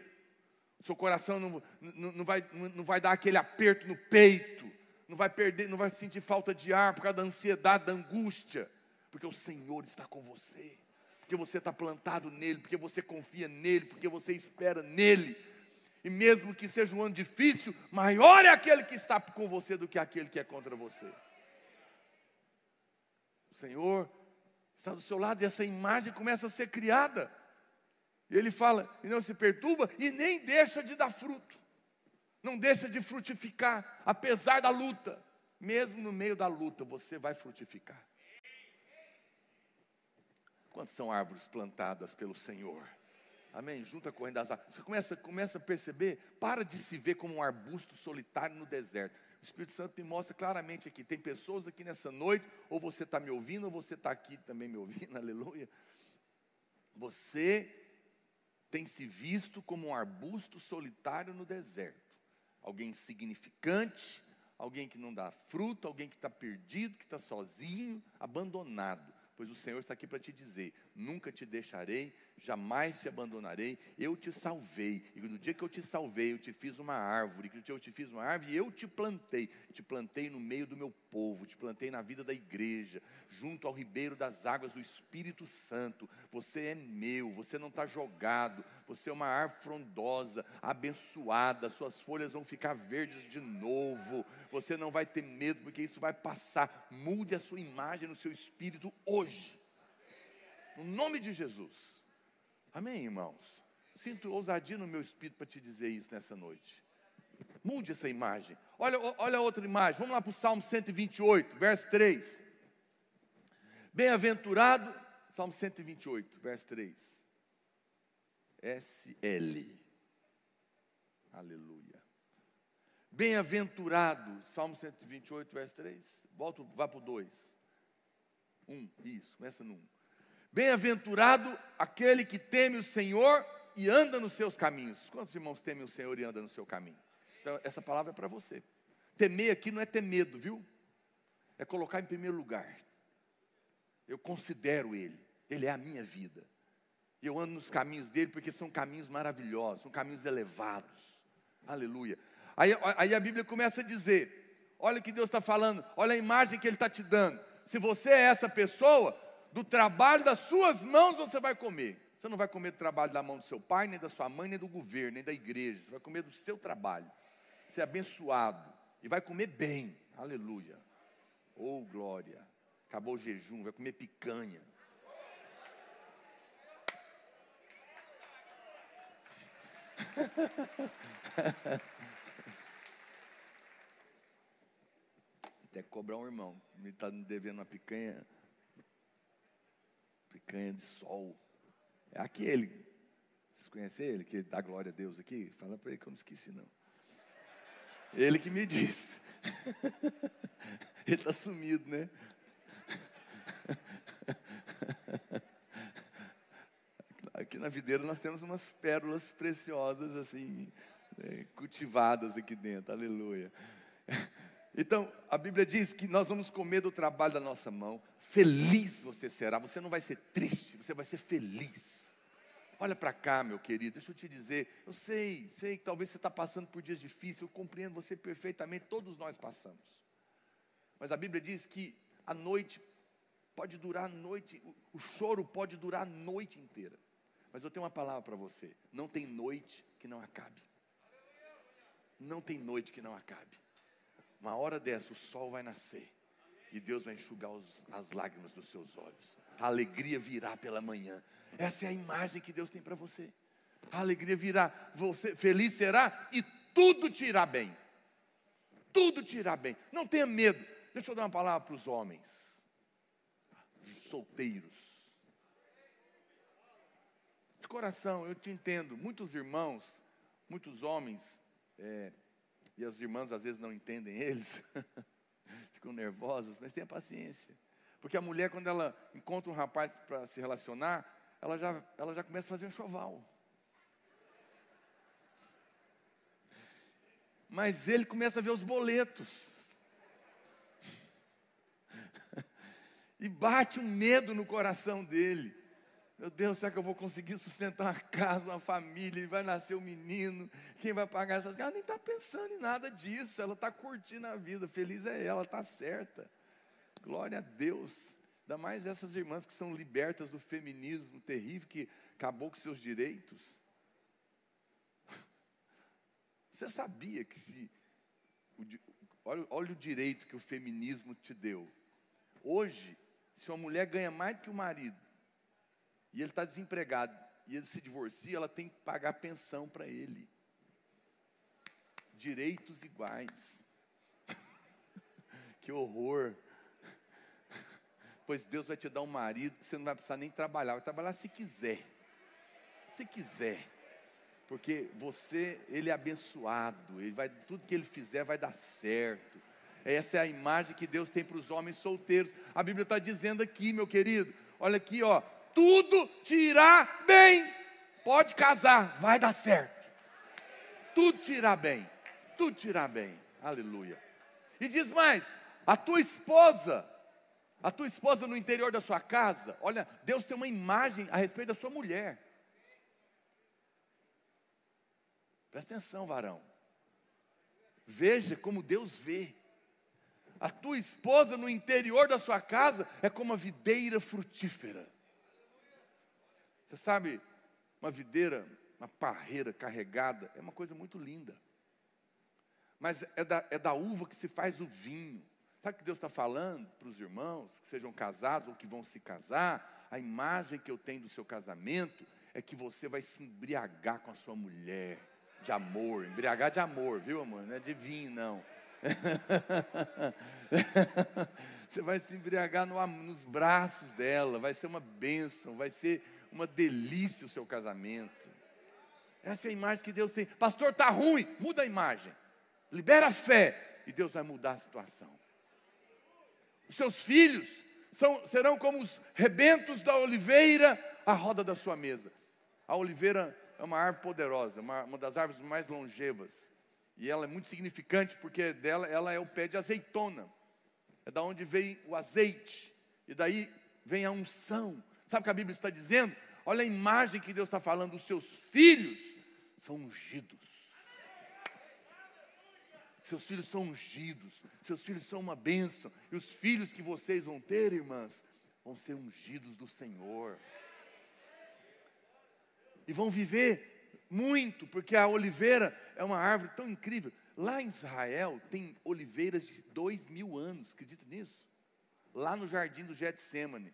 seu coração não, não, não, vai, não vai dar aquele aperto no peito, não vai perder, não vai sentir falta de ar por causa da ansiedade, da angústia, porque o Senhor está com você porque você está plantado nele, porque você confia nele, porque você espera nele. E mesmo que seja um ano difícil, maior é aquele que está com você do que aquele que é contra você. O Senhor está do seu lado e essa imagem começa a ser criada. E ele fala, e não se perturba e nem deixa de dar fruto. Não deixa de frutificar, apesar da luta. Mesmo no meio da luta, você vai frutificar. Quantas são árvores plantadas pelo Senhor? Amém? Junta a corrente das águas. Você começa, começa a perceber, para de se ver como um arbusto solitário no deserto. O Espírito Santo me mostra claramente aqui. Tem pessoas aqui nessa noite, ou você está me ouvindo, ou você está aqui também me ouvindo, aleluia. Você tem se visto como um arbusto solitário no deserto. Alguém insignificante, alguém que não dá fruto, alguém que está perdido, que está sozinho, abandonado pois o Senhor está aqui para te dizer: nunca te deixarei, jamais te abandonarei, eu te salvei. E no dia que eu te salvei, eu te fiz uma árvore, que no dia eu te fiz uma árvore, eu te plantei, te plantei no meio do meu povo, te plantei na vida da igreja, junto ao ribeiro das águas do Espírito Santo. Você é meu, você não está jogado, você é uma árvore frondosa, abençoada, suas folhas vão ficar verdes de novo, você não vai ter medo, porque isso vai passar. Mude a sua imagem no seu espírito hoje. No nome de Jesus. Amém, irmãos? Sinto ousadia no meu espírito para te dizer isso nessa noite. Mude essa imagem. Olha, olha outra imagem. Vamos lá para o Salmo 128, verso 3. Bem-aventurado, Salmo 128, verso 3. SL. Aleluia. Bem-aventurado, Salmo 128, verso 3. Volta, vá para o 2. 1, um, isso, começa no 1. Um. Bem-aventurado aquele que teme o Senhor e anda nos seus caminhos. Quantos irmãos temem o Senhor e andam no seu caminho? Então, essa palavra é para você. Temer aqui não é ter medo, viu? É colocar em primeiro lugar. Eu considero Ele, Ele é a minha vida. Eu ando nos caminhos dele porque são caminhos maravilhosos, são caminhos elevados. Aleluia. Aí, aí a Bíblia começa a dizer: olha o que Deus está falando, olha a imagem que Ele está te dando. Se você é essa pessoa, do trabalho das suas mãos você vai comer. Você não vai comer do trabalho da mão do seu pai, nem da sua mãe, nem do governo, nem da igreja. Você vai comer do seu trabalho. Você é abençoado. E vai comer bem. Aleluia. Oh, glória. Acabou o jejum, vai comer picanha. Até cobrar um irmão. Me está devendo uma picanha. Picanha de sol. É aquele. Vocês conhecem ele, que dá glória a Deus aqui? Fala para ele que eu não esqueci, não. Ele que me disse. ele está sumido, né? Aqui na videira nós temos umas pérolas preciosas, assim, né, cultivadas aqui dentro, aleluia. Então, a Bíblia diz que nós vamos comer do trabalho da nossa mão, feliz você será, você não vai ser triste, você vai ser feliz. Olha para cá, meu querido, deixa eu te dizer, eu sei, sei que talvez você está passando por dias difíceis, eu compreendo você perfeitamente, todos nós passamos. Mas a Bíblia diz que a noite pode durar a noite, o, choro pode durar a noite inteira. Mas eu tenho uma palavra para você: não tem noite que não acabe. Não tem noite que não acabe. Uma hora dessa, o sol vai nascer e Deus vai enxugar os, as lágrimas dos seus olhos. A alegria virá pela manhã. Essa é a imagem que Deus tem para você. A alegria virá, você feliz será e tudo te irá bem. Tudo te irá bem. Não tenha medo. Deixa eu dar uma palavra para os homens, solteiros. De coração, eu te entendo. Muitos irmãos, muitos homens, é, e as irmãs às vezes não entendem eles, ficam nervosas, mas tenha paciência. Porque a mulher, quando ela encontra um rapaz para se relacionar, ela já, ela já começa a fazer um choval. Mas ele começa a ver os boletos. E bate um medo no coração dele. Meu Deus, será que eu vou conseguir sustentar uma casa, uma família, vai nascer um menino? Quem vai pagar essas coisas? Ela nem está pensando em nada disso, ela está curtindo a vida, feliz é ela, está certa. Glória a Deus. Ainda mais essas irmãs que são libertas do feminismo terrível que acabou com seus direitos. Você sabia que se. Olha, olha o direito que o feminismo te deu. Hoje, se uma mulher ganha mais que o marido, e ele está desempregado, e ele se divorcia, ela tem que pagar pensão para ele. Direitos iguais. que horror pois Deus vai te dar um marido você não vai precisar nem trabalhar, vai trabalhar se quiser. Se quiser. Porque você, ele é abençoado, ele vai, tudo que ele fizer vai dar certo. Essa é a imagem que Deus tem para os homens solteiros. A Bíblia está dizendo aqui, meu querido, olha aqui, ó, tudo te irá bem. Pode casar, vai dar certo. Tudo te irá bem. Tudo te irá bem. Aleluia. E diz mais: a tua esposa a tua esposa no interior da sua casa, olha, Deus tem uma imagem a respeito da sua mulher. Presta atenção, varão. Veja como Deus vê. A tua esposa no interior da sua casa é como uma videira frutífera. Você sabe, uma videira, uma parreira carregada, é uma coisa muito linda. Mas é da, é da uva que se faz o vinho. Sabe o que Deus está falando para os irmãos que sejam casados ou que vão se casar? A imagem que eu tenho do seu casamento é que você vai se embriagar com a sua mulher de amor, embriagar de amor, viu, amor? Não é de vinho, não. você vai se embriagar no, nos braços dela, vai ser uma bênção, vai ser uma delícia o seu casamento. Essa é a imagem que Deus tem. Pastor, está ruim, muda a imagem. Libera a fé e Deus vai mudar a situação. Os seus filhos são, serão como os rebentos da oliveira à roda da sua mesa. A oliveira é uma árvore poderosa, uma, uma das árvores mais longevas. E ela é muito significante porque dela ela é o pé de azeitona. É da onde vem o azeite. E daí vem a unção. Sabe o que a Bíblia está dizendo? Olha a imagem que Deus está falando, os seus filhos são ungidos. Seus filhos são ungidos, seus filhos são uma bênção, e os filhos que vocês vão ter, irmãs, vão ser ungidos do Senhor. E vão viver muito, porque a oliveira é uma árvore tão incrível. Lá em Israel tem oliveiras de dois mil anos, acredita nisso? Lá no jardim do Getsemane.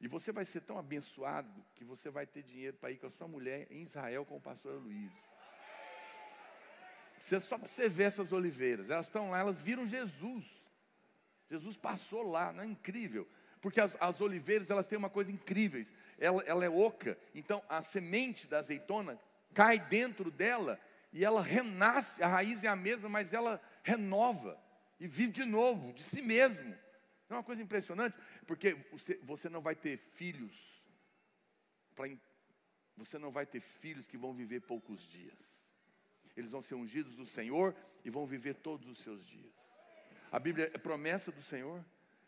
E você vai ser tão abençoado que você vai ter dinheiro para ir com a sua mulher em Israel com o pastor Luiz. Você, só para você ver essas oliveiras, elas estão lá, elas viram Jesus. Jesus passou lá, não é incrível? Porque as, as oliveiras, elas têm uma coisa incrível. Ela, ela é oca, então a semente da azeitona cai dentro dela e ela renasce, a raiz é a mesma, mas ela renova e vive de novo, de si mesmo. É uma coisa impressionante, porque você, você não vai ter filhos, pra, você não vai ter filhos que vão viver poucos dias. Eles vão ser ungidos do Senhor e vão viver todos os seus dias. A Bíblia é promessa do Senhor.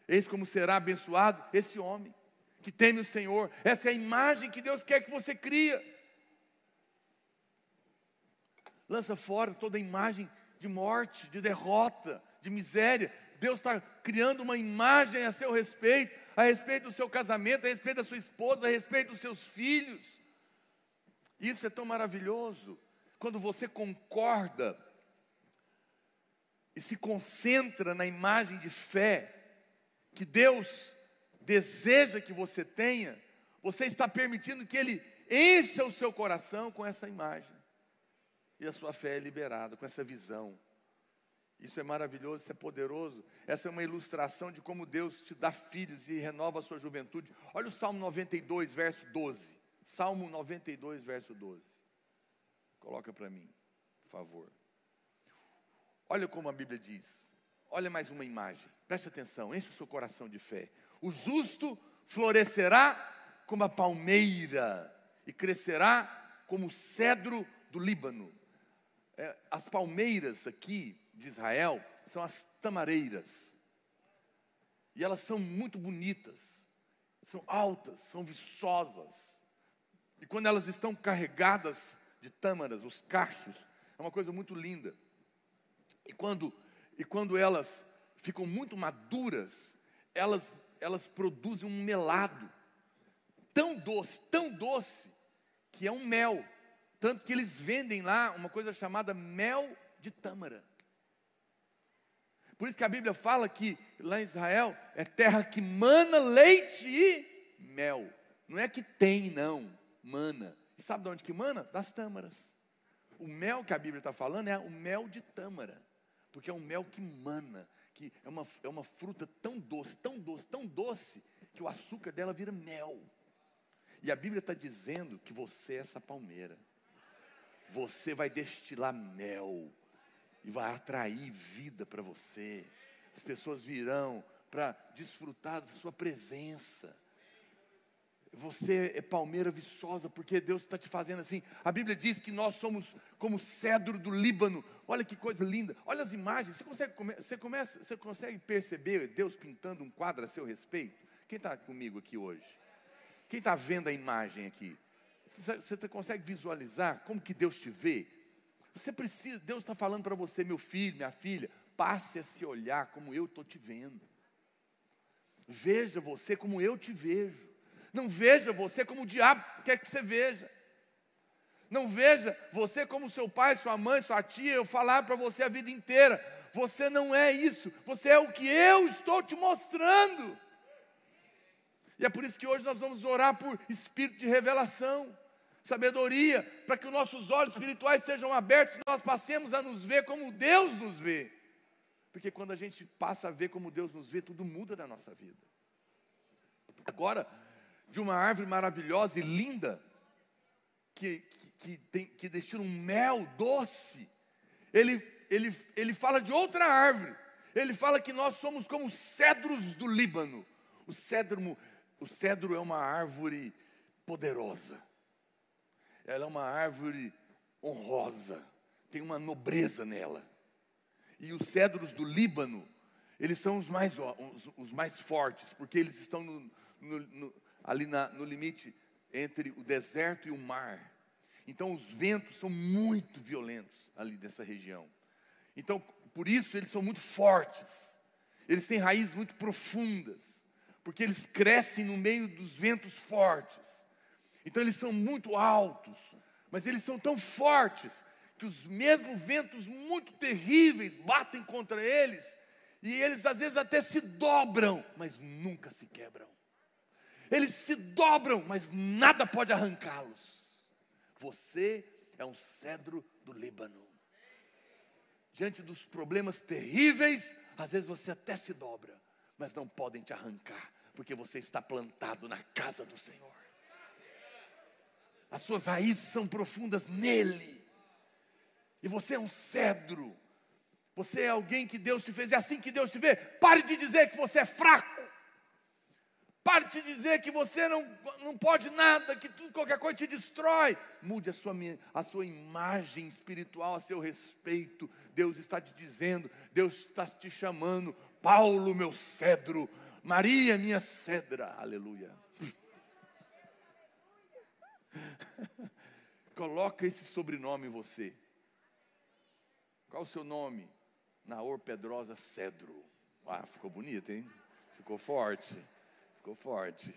Eis como será abençoado esse homem que teme o Senhor. Essa é a imagem que Deus quer que você cria. Lança fora toda imagem de morte, de derrota, de miséria. Deus está criando uma imagem a seu respeito, a respeito do seu casamento, a respeito da sua esposa, a respeito dos seus filhos. Isso é tão maravilhoso. Quando você concorda e se concentra na imagem de fé que Deus deseja que você tenha, você está permitindo que Ele encha o seu coração com essa imagem. E a sua fé é liberada com essa visão. Isso é maravilhoso, isso é poderoso. Essa é uma ilustração de como Deus te dá filhos e renova a sua juventude. Olha o Salmo 92, verso 12. Salmo 92, verso 12. Coloca para mim, por favor. Olha como a Bíblia diz. Olha mais uma imagem. Preste atenção, enche o seu coração de fé. O justo florescerá como a palmeira e crescerá como o cedro do Líbano. É, as palmeiras aqui de Israel são as tamareiras. E elas são muito bonitas, são altas, são viçosas. E quando elas estão carregadas de tâmaras, os cachos, é uma coisa muito linda. E quando, e quando elas ficam muito maduras, elas, elas produzem um melado tão doce, tão doce, que é um mel. Tanto que eles vendem lá uma coisa chamada mel de tâmara. Por isso que a Bíblia fala que lá em Israel é terra que mana leite e mel. Não é que tem, não, mana. E sabe de onde que mana? Das tâmaras. O mel que a Bíblia está falando é o mel de tâmara, porque é um mel que mana, que é uma, é uma fruta tão doce, tão doce, tão doce, que o açúcar dela vira mel. E a Bíblia está dizendo que você é essa palmeira. Você vai destilar mel e vai atrair vida para você. As pessoas virão para desfrutar da sua presença. Você é palmeira viçosa, porque Deus está te fazendo assim. A Bíblia diz que nós somos como cedro do Líbano. Olha que coisa linda. Olha as imagens. Você consegue, você começa, você consegue perceber Deus pintando um quadro a seu respeito? Quem está comigo aqui hoje? Quem está vendo a imagem aqui? Você, você consegue visualizar como que Deus te vê? Você precisa, Deus está falando para você, meu filho, minha filha, passe a se olhar como eu estou te vendo. Veja você como eu te vejo. Não veja você como o diabo quer que você veja. Não veja você como seu pai, sua mãe, sua tia, eu falar para você a vida inteira. Você não é isso, você é o que eu estou te mostrando. E é por isso que hoje nós vamos orar por espírito de revelação sabedoria, para que os nossos olhos espirituais sejam abertos e nós passemos a nos ver como Deus nos vê. Porque quando a gente passa a ver como Deus nos vê, tudo muda na nossa vida. Agora, de uma árvore maravilhosa e linda, que, que, que, tem, que destila um mel doce, ele, ele, ele fala de outra árvore. Ele fala que nós somos como cedros do Líbano. O cedro, o cedro é uma árvore poderosa. Ela é uma árvore honrosa, tem uma nobreza nela. E os cedros do Líbano, eles são os mais, os, os mais fortes, porque eles estão no, no, no, ali na, no limite entre o deserto e o mar. Então os ventos são muito violentos ali nessa região. Então, por isso eles são muito fortes. Eles têm raízes muito profundas, porque eles crescem no meio dos ventos fortes. Então eles são muito altos, mas eles são tão fortes que os mesmos ventos muito terríveis batem contra eles, e eles às vezes até se dobram, mas nunca se quebram. Eles se dobram, mas nada pode arrancá-los. Você é um cedro do Líbano. Diante dos problemas terríveis, às vezes você até se dobra, mas não podem te arrancar, porque você está plantado na casa do Senhor. As suas raízes são profundas nele. E você é um cedro. Você é alguém que Deus te fez. É assim que Deus te vê. Pare de dizer que você é fraco. Pare de dizer que você não, não pode nada, que tudo, qualquer coisa te destrói. Mude a sua, a sua imagem espiritual a seu respeito. Deus está te dizendo, Deus está te chamando. Paulo, meu cedro. Maria, minha cedra. Aleluia. Coloca esse sobrenome em você. Qual o seu nome? Naor Pedrosa Cedro. Ah, ficou bonito, hein? Ficou forte. Ficou forte.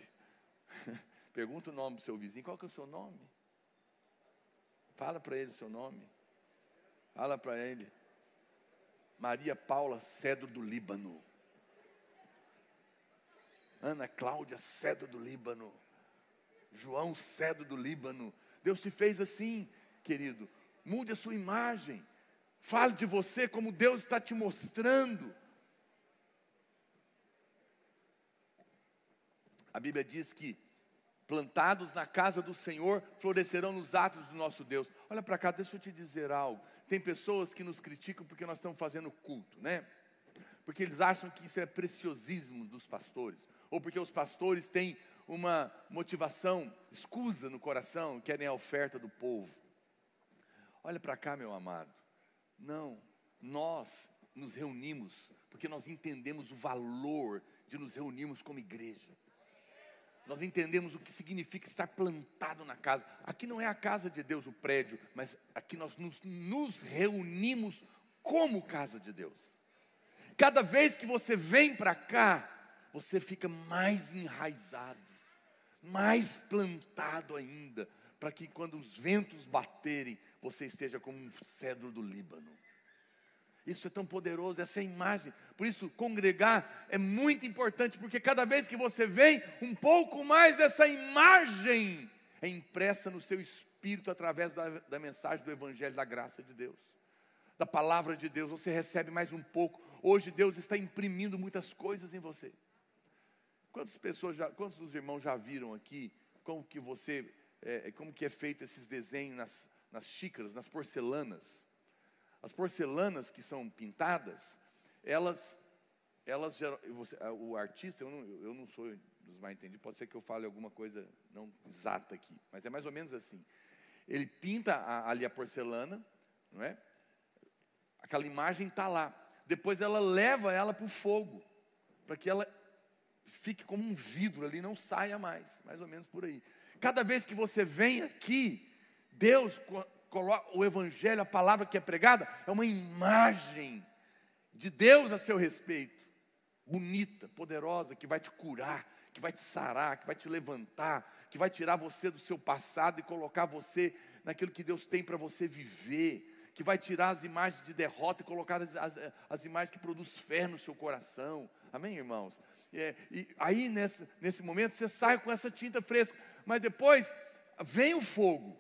Pergunta o nome do seu vizinho. Qual que é o seu nome? Fala para ele o seu nome. Fala para ele. Maria Paula Cedro do Líbano. Ana Cláudia Cedro do Líbano. João Cedro do Líbano. Deus te fez assim, querido. Mude a sua imagem. Fale de você como Deus está te mostrando. A Bíblia diz que plantados na casa do Senhor florescerão nos atos do nosso Deus. Olha para cá, deixa eu te dizer algo. Tem pessoas que nos criticam porque nós estamos fazendo culto, né? Porque eles acham que isso é preciosismo dos pastores, ou porque os pastores têm uma motivação escusa no coração, querem a oferta do povo. Olha para cá, meu amado. Não, nós nos reunimos porque nós entendemos o valor de nos reunirmos como igreja. Nós entendemos o que significa estar plantado na casa. Aqui não é a casa de Deus, o prédio, mas aqui nós nos, nos reunimos como casa de Deus. Cada vez que você vem para cá, você fica mais enraizado, mais plantado ainda, para que quando os ventos baterem, você esteja como um cedro do Líbano. Isso é tão poderoso, essa é a imagem. Por isso, congregar é muito importante, porque cada vez que você vem, um pouco mais dessa imagem é impressa no seu espírito através da, da mensagem do Evangelho da graça de Deus, da palavra de Deus. Você recebe mais um pouco. Hoje Deus está imprimindo muitas coisas em você. Quantas pessoas já, quantos dos irmãos já viram aqui como que você, é, como que é feito esses desenhos nas, nas xícaras, nas porcelanas? As porcelanas que são pintadas, elas, elas você, o artista, eu não, eu não sou dos mais entendidos, pode ser que eu fale alguma coisa não exata aqui, mas é mais ou menos assim. Ele pinta a, ali a porcelana, não é? Aquela imagem está lá. Depois ela leva ela para o fogo, para que ela fique como um vidro ali, não saia mais, mais ou menos por aí. Cada vez que você vem aqui, Deus, o evangelho, a palavra que é pregada, é uma imagem de Deus a seu respeito. Bonita, poderosa, que vai te curar, que vai te sarar, que vai te levantar, que vai tirar você do seu passado e colocar você naquilo que Deus tem para você viver, que vai tirar as imagens de derrota e colocar as, as, as imagens que produz fé no seu coração. Amém, irmãos? É, e aí, nesse, nesse momento, você sai com essa tinta fresca, mas depois vem o fogo.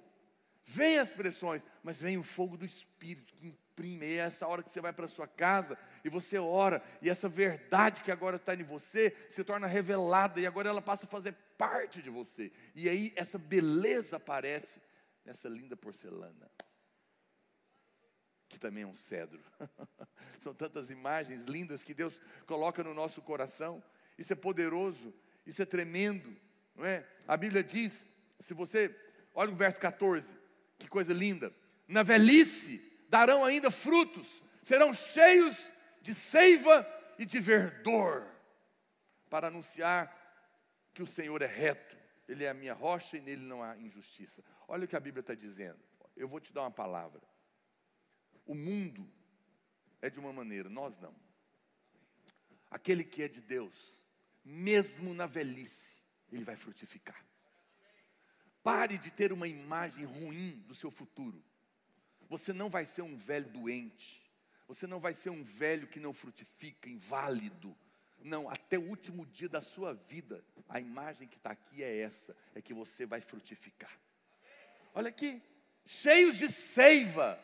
Vem as pressões, mas vem o fogo do Espírito que imprime. E é essa hora que você vai para sua casa e você ora, e essa verdade que agora está em você se torna revelada, e agora ela passa a fazer parte de você. E aí essa beleza aparece nessa linda porcelana, que também é um cedro. São tantas imagens lindas que Deus coloca no nosso coração. Isso é poderoso, isso é tremendo, não é? A Bíblia diz, se você olha o verso 14, que coisa linda. Na velhice darão ainda frutos, serão cheios de seiva e de verdor, para anunciar que o Senhor é reto, Ele é a minha rocha e nele não há injustiça. Olha o que a Bíblia está dizendo. Eu vou te dar uma palavra. O mundo é de uma maneira, nós não. Aquele que é de Deus, mesmo na velhice, ele vai frutificar. Pare de ter uma imagem ruim do seu futuro. Você não vai ser um velho doente. Você não vai ser um velho que não frutifica, inválido. Não, até o último dia da sua vida, a imagem que está aqui é essa: é que você vai frutificar. Olha aqui, cheios de seiva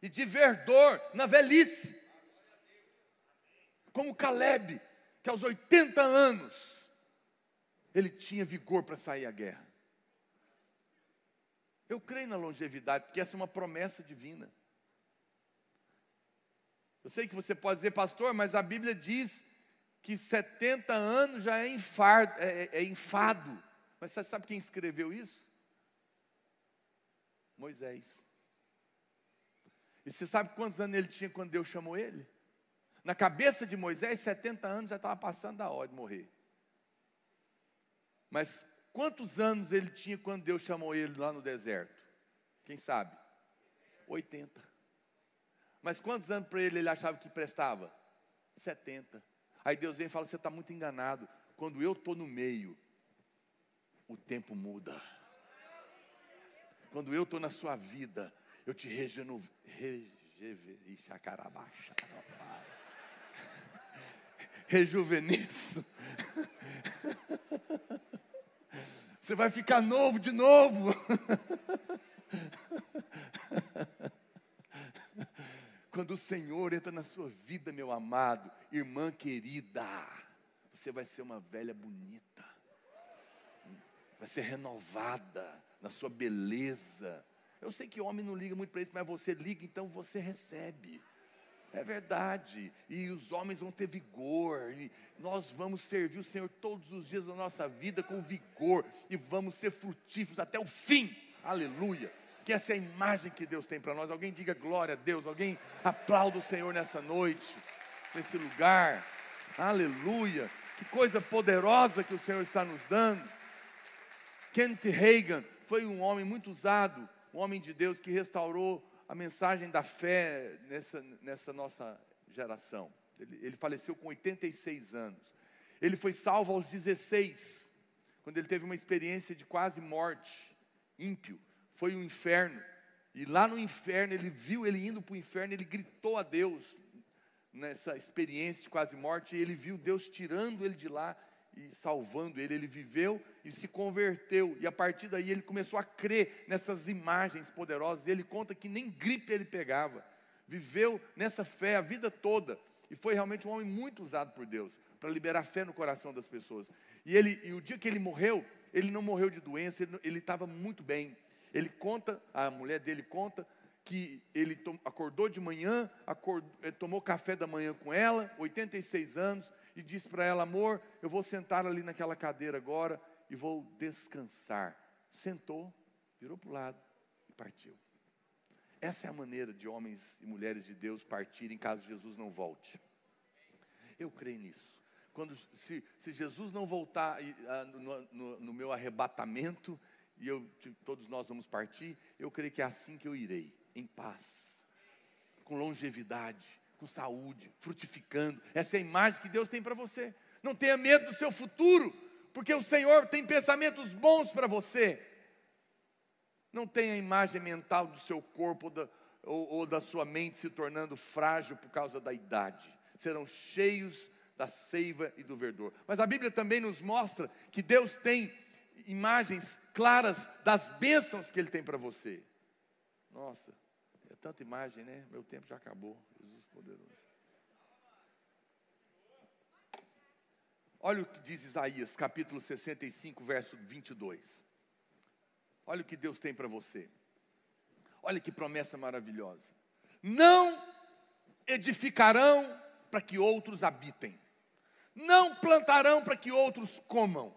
e de verdor na velhice. Como Caleb, que aos 80 anos, ele tinha vigor para sair à guerra. Eu creio na longevidade, porque essa é uma promessa divina. Eu sei que você pode dizer, pastor, mas a Bíblia diz que 70 anos já é, infardo, é, é, é enfado. Mas você sabe quem escreveu isso? Moisés. E você sabe quantos anos ele tinha quando Deus chamou ele? Na cabeça de Moisés, 70 anos já estava passando da hora de morrer. Mas quantos anos ele tinha quando Deus chamou ele lá no deserto? Quem sabe? 80. Mas quantos anos para ele ele achava que prestava? 70. Aí Deus vem e fala: Você está muito enganado. Quando eu estou no meio, o tempo muda. Quando eu estou na sua vida, eu te regenero. Rejuvenesço. Você vai ficar novo de novo. Quando o Senhor entra na sua vida, meu amado, irmã querida, você vai ser uma velha bonita, vai ser renovada na sua beleza. Eu sei que homem não liga muito para isso, mas você liga, então você recebe. É verdade. E os homens vão ter vigor. E nós vamos servir o Senhor todos os dias da nossa vida com vigor. E vamos ser frutíferos até o fim. Aleluia que essa é a imagem que Deus tem para nós. Alguém diga glória a Deus, alguém aplauda o Senhor nessa noite, nesse lugar. Aleluia. Que coisa poderosa que o Senhor está nos dando. Kent Reagan foi um homem muito usado, um homem de Deus que restaurou a mensagem da fé nessa, nessa nossa geração. Ele, ele faleceu com 86 anos. Ele foi salvo aos 16, quando ele teve uma experiência de quase morte, ímpio foi o inferno. E lá no inferno, ele viu ele indo para o inferno, ele gritou a Deus nessa experiência de quase morte, e ele viu Deus tirando ele de lá e salvando ele. Ele viveu e se converteu, e a partir daí ele começou a crer nessas imagens poderosas. E ele conta que nem gripe ele pegava, viveu nessa fé a vida toda, e foi realmente um homem muito usado por Deus para liberar fé no coração das pessoas. E, ele, e o dia que ele morreu, ele não morreu de doença, ele estava muito bem. Ele conta, a mulher dele conta, que ele acordou de manhã, acordou, eh, tomou café da manhã com ela, 86 anos, e disse para ela: Amor, eu vou sentar ali naquela cadeira agora e vou descansar. Sentou, virou para o lado e partiu. Essa é a maneira de homens e mulheres de Deus partirem caso Jesus não volte. Eu creio nisso. Quando, se, se Jesus não voltar uh, no, no, no meu arrebatamento, e eu, todos nós vamos partir, eu creio que é assim que eu irei, em paz, com longevidade, com saúde, frutificando. Essa é a imagem que Deus tem para você. Não tenha medo do seu futuro, porque o Senhor tem pensamentos bons para você. Não tenha a imagem mental do seu corpo da, ou, ou da sua mente se tornando frágil por causa da idade. Serão cheios da seiva e do verdor. Mas a Bíblia também nos mostra que Deus tem imagens claras das bênçãos que Ele tem para você. Nossa, é tanta imagem, né? Meu tempo já acabou. Jesus poderoso. Olha o que diz Isaías, capítulo 65, verso 22. Olha o que Deus tem para você. Olha que promessa maravilhosa. Não edificarão para que outros habitem. Não plantarão para que outros comam,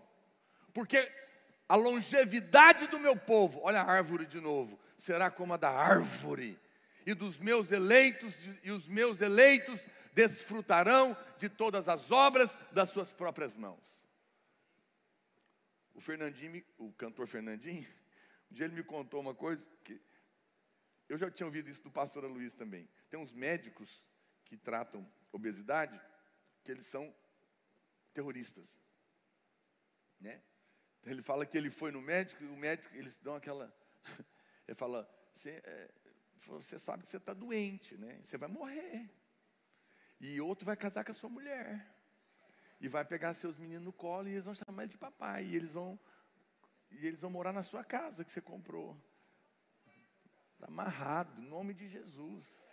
porque a longevidade do meu povo, olha a árvore de novo, será como a da árvore, e dos meus eleitos, e os meus eleitos desfrutarão de todas as obras das suas próprias mãos. O Fernandinho, o cantor Fernandinho, um dia ele me contou uma coisa que eu já tinha ouvido isso do pastor Luiz também. Tem uns médicos que tratam obesidade que eles são terroristas, né? Então ele fala que ele foi no médico e o médico eles dão aquela, ele fala, você, é, você sabe que você está doente, né? Você vai morrer. E outro vai casar com a sua mulher. E vai pegar seus meninos no colo e eles vão chamar ele de papai. E eles vão, e eles vão morar na sua casa que você comprou. Está amarrado, em nome de Jesus.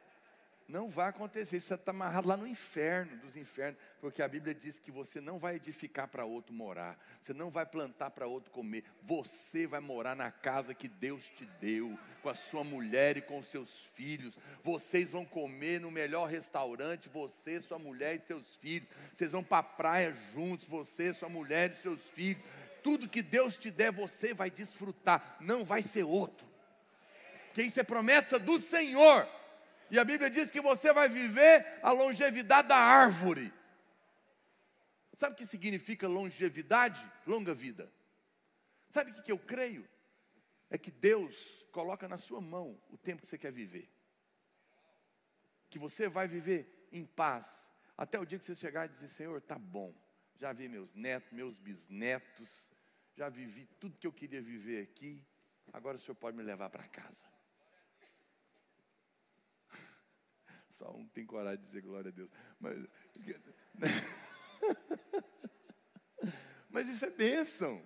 Não vai acontecer, você está amarrado lá no inferno dos infernos, porque a Bíblia diz que você não vai edificar para outro morar, você não vai plantar para outro comer, você vai morar na casa que Deus te deu, com a sua mulher e com os seus filhos. Vocês vão comer no melhor restaurante, você, sua mulher e seus filhos. Vocês vão para a praia juntos, você, sua mulher e seus filhos. Tudo que Deus te der, você vai desfrutar, não vai ser outro. Que isso é promessa do Senhor. E a Bíblia diz que você vai viver a longevidade da árvore. Sabe o que significa longevidade? Longa vida. Sabe o que eu creio? É que Deus coloca na sua mão o tempo que você quer viver. Que você vai viver em paz. Até o dia que você chegar e dizer: Senhor, tá bom. Já vi meus netos, meus bisnetos. Já vivi tudo que eu queria viver aqui. Agora o Senhor pode me levar para casa. Só um tem coragem de dizer glória a Deus. Mas, mas isso é bênção.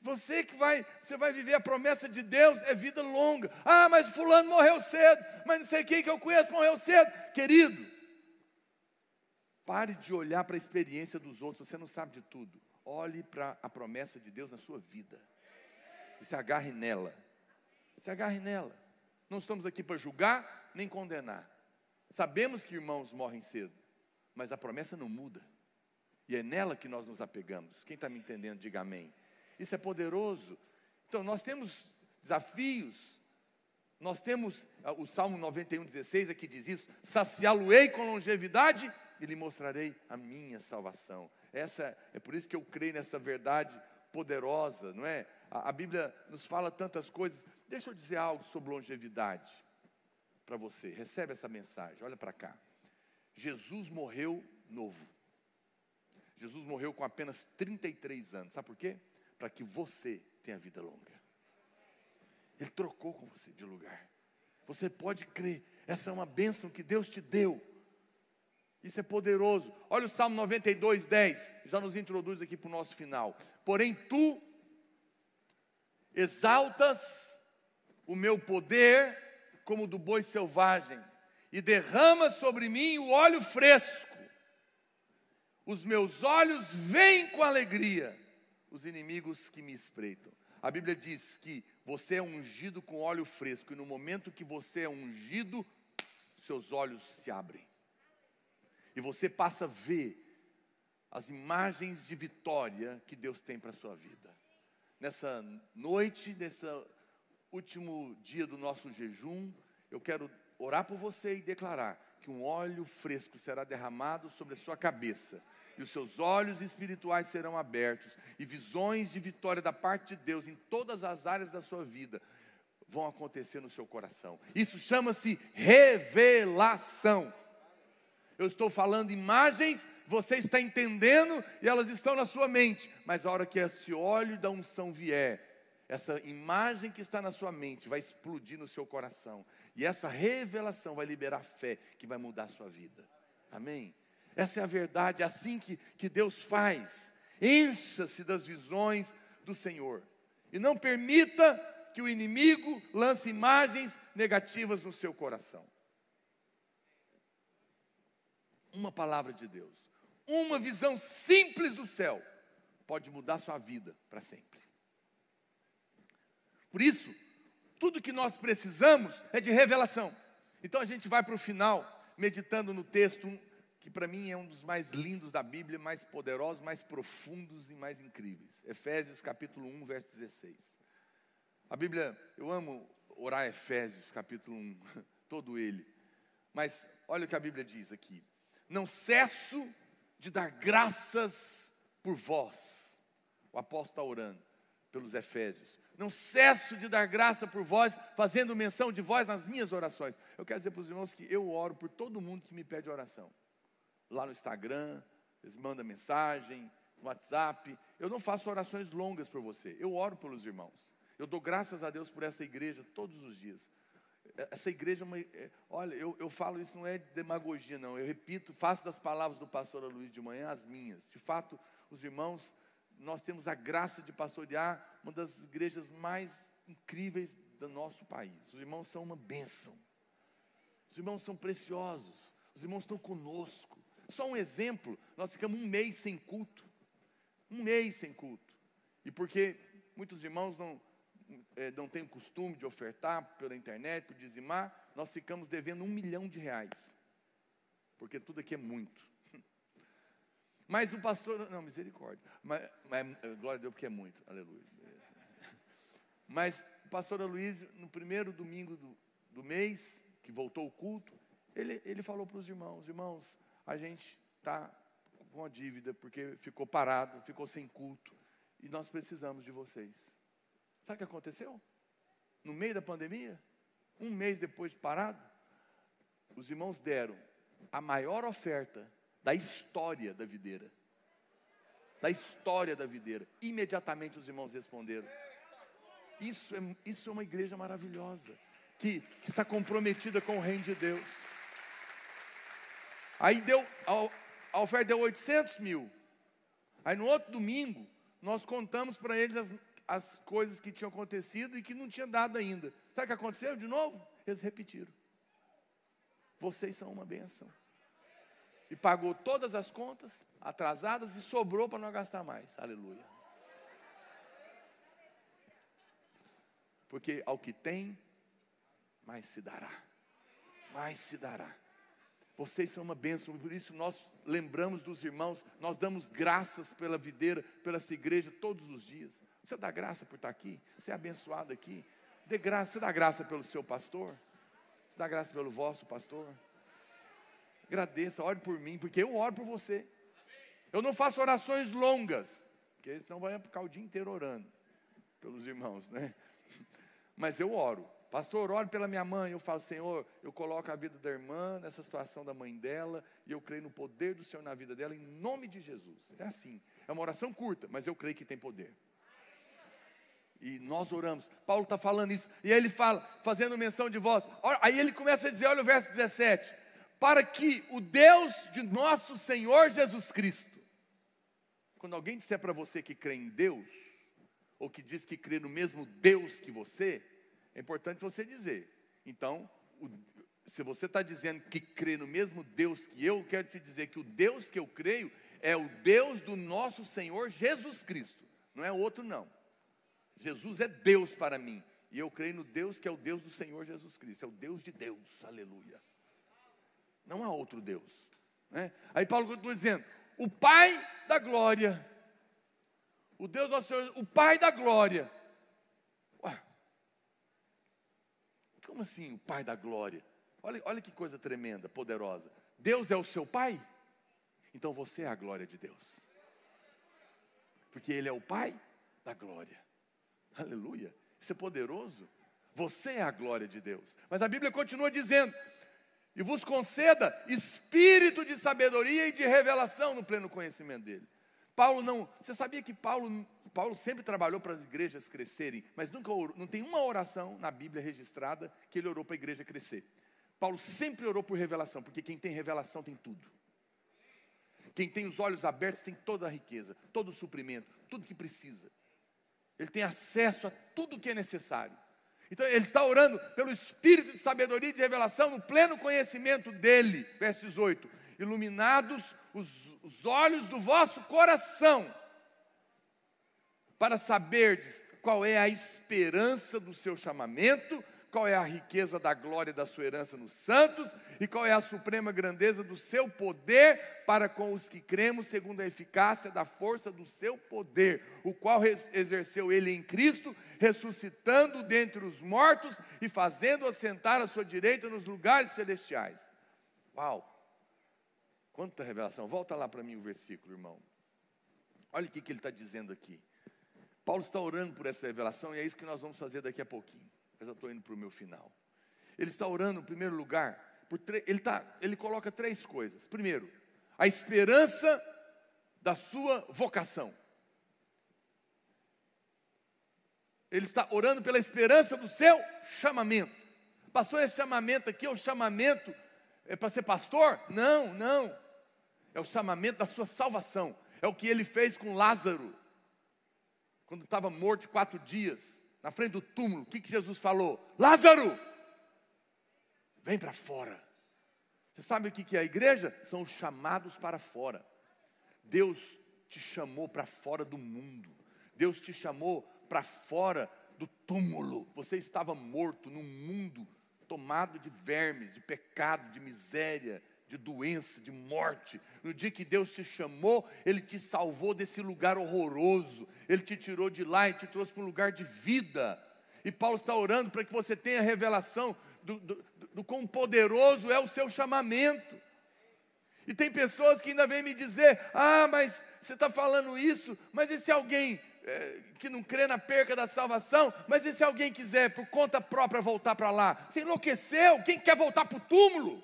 Você que vai, você vai viver a promessa de Deus, é vida longa. Ah, mas fulano morreu cedo, mas não sei quem que eu conheço morreu cedo. Querido, pare de olhar para a experiência dos outros, você não sabe de tudo. Olhe para a promessa de Deus na sua vida. E se agarre nela. Se agarre nela. Não estamos aqui para julgar nem condenar. Sabemos que irmãos morrem cedo, mas a promessa não muda. E é nela que nós nos apegamos. Quem está me entendendo, diga amém. Isso é poderoso. Então, nós temos desafios. Nós temos ah, o Salmo 91, 16 aqui diz isso: saciá-lo-ei com longevidade e lhe mostrarei a minha salvação. Essa é por isso que eu creio nessa verdade poderosa, não é? A, a Bíblia nos fala tantas coisas. Deixa eu dizer algo sobre longevidade para você. Recebe essa mensagem, olha para cá. Jesus morreu novo. Jesus morreu com apenas 33 anos. Sabe por quê? Para que você tenha vida longa. Ele trocou com você de lugar. Você pode crer. Essa é uma bênção que Deus te deu. Isso é poderoso. Olha o Salmo 92, 10. Já nos introduz aqui para o nosso final. Porém, tu exaltas o meu poder como do boi selvagem, e derrama sobre mim o óleo fresco. Os meus olhos veem com alegria os inimigos que me espreitam. A Bíblia diz que você é ungido com óleo fresco, e no momento que você é ungido, seus olhos se abrem. E você passa a ver as imagens de vitória que Deus tem para a sua vida. Nessa noite, nesse último dia do nosso jejum, eu quero orar por você e declarar que um óleo fresco será derramado sobre a sua cabeça, e os seus olhos espirituais serão abertos, e visões de vitória da parte de Deus em todas as áreas da sua vida vão acontecer no seu coração. Isso chama-se revelação. Eu estou falando imagens, você está entendendo e elas estão na sua mente, mas a hora que esse óleo da unção vier, essa imagem que está na sua mente vai explodir no seu coração. E essa revelação vai liberar fé que vai mudar a sua vida. Amém? Essa é a verdade, é assim que, que Deus faz. Encha-se das visões do Senhor. E não permita que o inimigo lance imagens negativas no seu coração. Uma palavra de Deus, uma visão simples do céu, pode mudar sua vida para sempre. Por isso, tudo que nós precisamos é de revelação. Então a gente vai para o final, meditando no texto que para mim é um dos mais lindos da Bíblia, mais poderosos, mais profundos e mais incríveis. Efésios capítulo 1, verso 16. A Bíblia, eu amo orar Efésios capítulo 1, todo ele. Mas olha o que a Bíblia diz aqui. Não cesso de dar graças por vós. O apóstolo está orando pelos Efésios. Não cesso de dar graça por vós, fazendo menção de vós nas minhas orações. Eu quero dizer para os irmãos que eu oro por todo mundo que me pede oração lá no Instagram, eles mandam mensagem, no WhatsApp. Eu não faço orações longas por você, eu oro pelos irmãos. Eu dou graças a Deus por essa igreja todos os dias. Essa igreja, é, é olha, eu, eu falo isso não é demagogia, não. Eu repito, faço das palavras do pastor Luiz de manhã as minhas. De fato, os irmãos, nós temos a graça de pastorear uma das igrejas mais incríveis do nosso país. Os irmãos são uma bênção. Os irmãos são preciosos. Os irmãos estão conosco. Só um exemplo, nós ficamos um mês sem culto. Um mês sem culto. E porque muitos irmãos não, é, não têm o costume de ofertar pela internet, por dizimar, nós ficamos devendo um milhão de reais. Porque tudo aqui é muito. Mas o pastor, não, misericórdia. Mas, mas, glória a Deus, porque é muito, aleluia. Mas o pastor Aloysio, no primeiro domingo do, do mês, que voltou o culto, ele, ele falou para os irmãos: irmãos, a gente está com a dívida porque ficou parado, ficou sem culto e nós precisamos de vocês. Sabe o que aconteceu? No meio da pandemia, um mês depois de parado, os irmãos deram a maior oferta da história da videira. Da história da videira. Imediatamente os irmãos responderam. Isso é, isso é uma igreja maravilhosa, que, que está comprometida com o reino de Deus. Aí deu, a, oferta deu 800 mil. Aí no outro domingo, nós contamos para eles as, as coisas que tinham acontecido e que não tinha dado ainda. Sabe o que aconteceu de novo? Eles repetiram. Vocês são uma benção. E pagou todas as contas atrasadas e sobrou para não gastar mais. Aleluia. Porque ao que tem, mais se dará. Mais se dará. Vocês são uma bênção, por isso nós lembramos dos irmãos, nós damos graças pela videira, pela essa igreja todos os dias. Você dá graça por estar aqui, você é abençoado aqui. Dê graça, você dá graça pelo seu pastor, você dá graça pelo vosso pastor. Agradeça, ore por mim, porque eu oro por você. Eu não faço orações longas, porque senão vai ficar o dia inteiro orando pelos irmãos, né? Mas eu oro. Pastor, ore pela minha mãe. Eu falo, Senhor, eu coloco a vida da irmã nessa situação da mãe dela, e eu creio no poder do Senhor na vida dela, em nome de Jesus. É assim. É uma oração curta, mas eu creio que tem poder. E nós oramos. Paulo está falando isso. E aí ele fala, fazendo menção de voz. Aí ele começa a dizer: olha o verso 17. Para que o Deus de nosso Senhor Jesus Cristo. Quando alguém disser para você que crê em Deus, ou que diz que crê no mesmo Deus que você, é importante você dizer. Então, o, se você está dizendo que crê no mesmo Deus que eu, quero te dizer que o Deus que eu creio é o Deus do nosso Senhor Jesus Cristo, não é outro não. Jesus é Deus para mim, e eu creio no Deus que é o Deus do Senhor Jesus Cristo, é o Deus de Deus, aleluia. Não há outro Deus. Né? Aí Paulo continua dizendo: o Pai da glória, o Deus do Senhor, o Pai da glória, Como assim o Pai da glória? Olha, olha que coisa tremenda, poderosa. Deus é o seu Pai? Então você é a glória de Deus. Porque Ele é o Pai da glória. Aleluia. Isso é poderoso. Você é a glória de Deus. Mas a Bíblia continua dizendo: e vos conceda espírito de sabedoria e de revelação no pleno conhecimento dele. Paulo não, você sabia que Paulo, Paulo sempre trabalhou para as igrejas crescerem, mas nunca não tem uma oração na Bíblia registrada que ele orou para a igreja crescer. Paulo sempre orou por revelação, porque quem tem revelação tem tudo. Quem tem os olhos abertos tem toda a riqueza, todo o suprimento, tudo que precisa. Ele tem acesso a tudo que é necessário. Então ele está orando pelo espírito de sabedoria e de revelação no pleno conhecimento dele. Verso 18: Iluminados os, os olhos do vosso coração, para saberdes qual é a esperança do seu chamamento, qual é a riqueza da glória da sua herança nos santos e qual é a suprema grandeza do seu poder para com os que cremos, segundo a eficácia da força do seu poder, o qual exerceu ele em Cristo, ressuscitando dentre os mortos e fazendo assentar à sua direita nos lugares celestiais. Uau! Quanta revelação! Volta lá para mim o versículo, irmão. Olha o que, que ele está dizendo aqui. Paulo está orando por essa revelação e é isso que nós vamos fazer daqui a pouquinho eu estou indo para o meu final. Ele está orando, em primeiro lugar, ele, tá, ele coloca três coisas. Primeiro, a esperança da sua vocação. Ele está orando pela esperança do seu chamamento. Pastor, esse chamamento aqui é o chamamento é para ser pastor? Não, não. É o chamamento da sua salvação. É o que ele fez com Lázaro, quando estava morto quatro dias na frente do túmulo, o que, que Jesus falou? Lázaro, vem para fora. Você sabe o que, que é a igreja? São os chamados para fora. Deus te chamou para fora do mundo. Deus te chamou para fora do túmulo. Você estava morto num mundo tomado de vermes, de pecado, de miséria, de doença, de morte. No dia que Deus te chamou, Ele te salvou desse lugar horroroso. Ele te tirou de lá e te trouxe para um lugar de vida. E Paulo está orando para que você tenha revelação do, do, do quão poderoso é o seu chamamento. E tem pessoas que ainda vêm me dizer: ah, mas você está falando isso, mas e se alguém é, que não crê na perca da salvação, mas e se alguém quiser por conta própria voltar para lá? Você enlouqueceu? Quem quer voltar para o túmulo?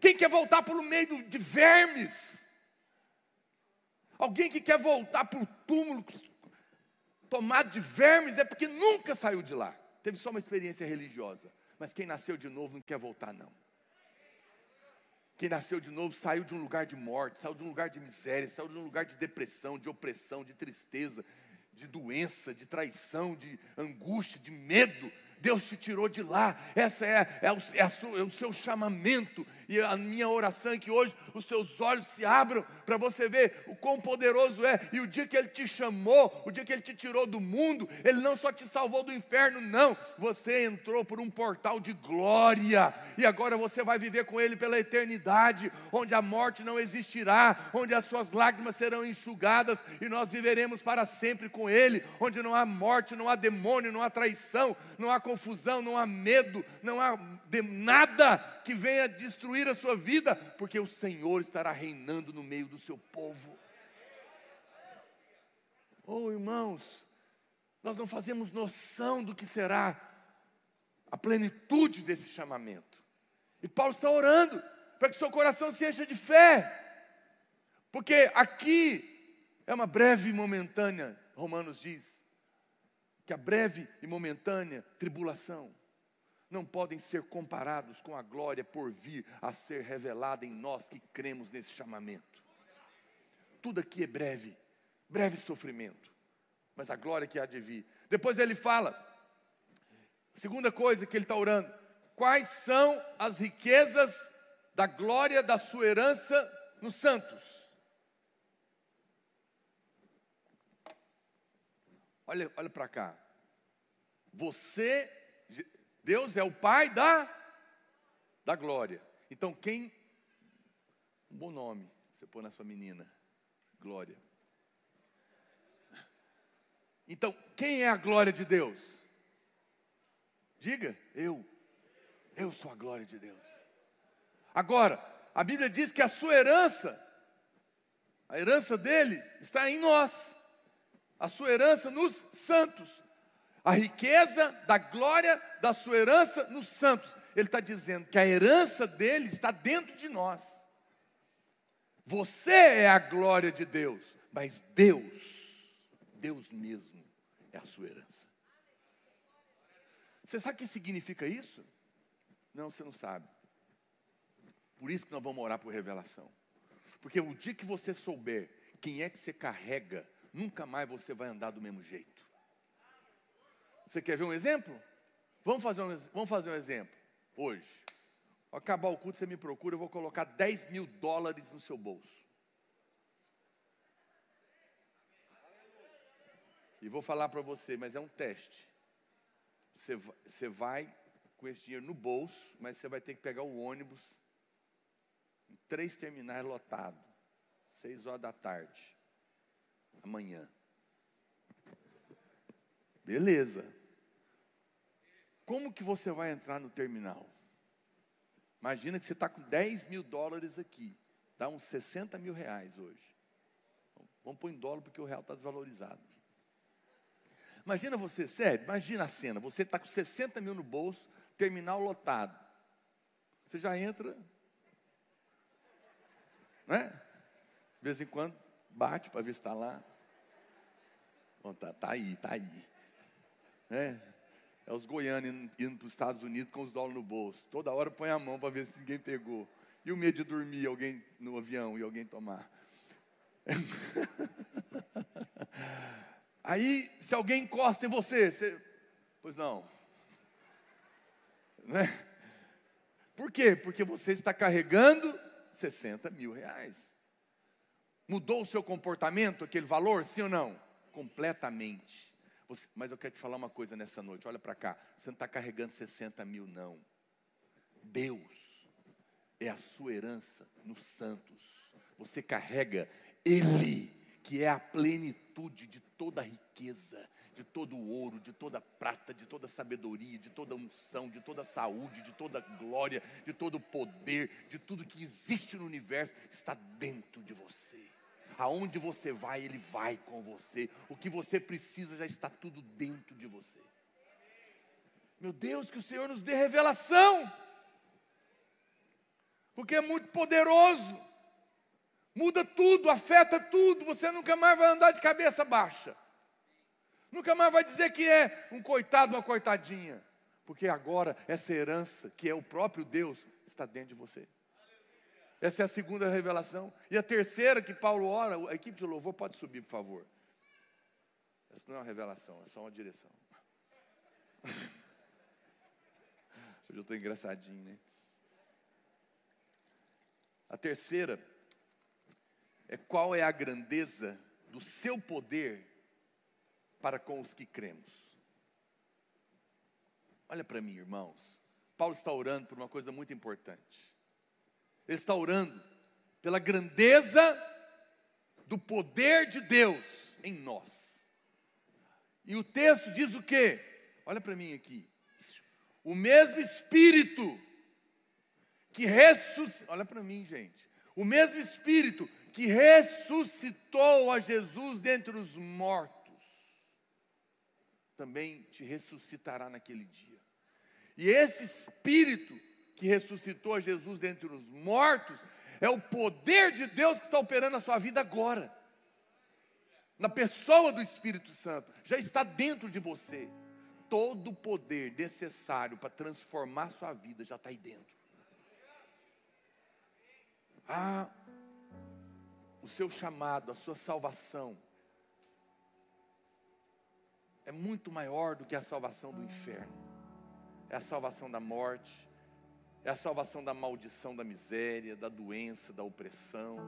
Quem quer voltar para o meio de vermes? Alguém que quer voltar para o túmulo tomado de vermes é porque nunca saiu de lá. Teve só uma experiência religiosa. Mas quem nasceu de novo não quer voltar, não. Quem nasceu de novo saiu de um lugar de morte, saiu de um lugar de miséria, saiu de um lugar de depressão, de opressão, de tristeza, de doença, de traição, de angústia, de medo. Deus te tirou de lá, essa é, é, o, é, sua, é, o, seu chamamento, e a minha oração é que hoje os seus olhos se abram para você ver o quão poderoso é, e o dia que Ele te chamou, o dia que Ele te tirou do mundo, Ele não só te salvou do inferno, não, você entrou por um portal de glória, e agora você vai viver com Ele pela eternidade, onde a morte não existirá, onde as suas lágrimas serão enxugadas, e nós viveremos para sempre com Ele, onde não há morte, não há demônio, não há traição, não há confusão, não há medo, não há nada que venha destruir a sua vida, porque o Senhor estará reinando no meio do seu povo. Oh, irmãos, nós não fazemos noção do que será a plenitude desse chamamento. E Paulo está orando para que seu coração se encha de fé, porque aqui é uma breve e momentânea, Romanos diz, que a breve e momentânea tribulação não podem ser comparados com a glória por vir a ser revelada em nós que cremos nesse chamamento. Tudo aqui é breve, breve sofrimento, mas a glória que há de vir. Depois ele fala, segunda coisa que ele está orando: quais são as riquezas da glória da sua herança nos santos? Olha, olha para cá. Você, Deus é o Pai da, da glória. Então quem, um bom nome, você põe na sua menina, glória. Então, quem é a glória de Deus? Diga, eu. Eu sou a glória de Deus. Agora, a Bíblia diz que a sua herança, a herança dele, está em nós a sua herança nos santos, a riqueza da glória da sua herança nos santos. Ele está dizendo que a herança dele está dentro de nós. Você é a glória de Deus, mas Deus, Deus mesmo, é a sua herança. Você sabe o que significa isso? Não, você não sabe. Por isso que nós vamos orar por revelação. Porque o dia que você souber quem é que você carrega nunca mais você vai andar do mesmo jeito. Você quer ver um exemplo? Vamos fazer um, vamos fazer um exemplo. Hoje, ao acabar o culto, você me procura, eu vou colocar 10 mil dólares no seu bolso. E vou falar para você, mas é um teste. Você, você vai com esse dinheiro no bolso, mas você vai ter que pegar o ônibus em três terminais lotados, seis horas da tarde, amanhã. Beleza. Como que você vai entrar no terminal? Imagina que você está com 10 mil dólares aqui, dá uns 60 mil reais hoje. Vamos pôr em dólar porque o real está desvalorizado. Imagina você, sério, imagina a cena, você está com 60 mil no bolso, terminal lotado. Você já entra, né? De vez em quando bate para ver se está lá. Bom, tá, tá aí, tá aí. Né? É os goianos indo, para os Estados Unidos com os dólares no bolso. Toda hora põe a mão para ver se ninguém pegou. E o medo de dormir alguém no avião e alguém tomar. Aí, se alguém encosta em você, você pois não. Né? Por quê? Porque você está carregando 60 mil reais. Mudou o seu comportamento, aquele valor, sim ou não? Completamente. Você, mas eu quero te falar uma coisa nessa noite, olha para cá. Você não está carregando 60 mil, não. Deus é a sua herança nos santos. Você carrega Ele que é a plenitude de toda a riqueza, de todo o ouro, de toda a prata, de toda a sabedoria, de toda a unção, de toda a saúde, de toda a glória, de todo o poder, de tudo que existe no universo, está dentro de você. Aonde você vai, Ele vai com você. O que você precisa já está tudo dentro de você. Meu Deus, que o Senhor nos dê revelação, porque é muito poderoso. Muda tudo, afeta tudo. Você nunca mais vai andar de cabeça baixa. Nunca mais vai dizer que é um coitado, uma coitadinha. Porque agora essa herança, que é o próprio Deus, está dentro de você. Essa é a segunda revelação. E a terceira que Paulo ora, a equipe de louvor pode subir, por favor. Essa não é uma revelação, é só uma direção. Hoje eu estou engraçadinho, né? A terceira é qual é a grandeza do seu poder para com os que cremos. Olha para mim, irmãos. Paulo está orando por uma coisa muito importante. Ele está orando pela grandeza do poder de Deus em nós. E o texto diz o quê? Olha para mim aqui. O mesmo Espírito que ressuscitou. Olha para mim, gente. O mesmo Espírito que ressuscitou a Jesus dentre os mortos, também te ressuscitará naquele dia. E esse Espírito que ressuscitou a Jesus dentre os mortos, é o poder de Deus que está operando na sua vida agora. Na pessoa do Espírito Santo, já está dentro de você. Todo o poder necessário para transformar sua vida já está aí dentro. Ah, o seu chamado, a sua salvação, é muito maior do que a salvação do inferno. É a salvação da morte, é a salvação da maldição, da miséria, da doença, da opressão,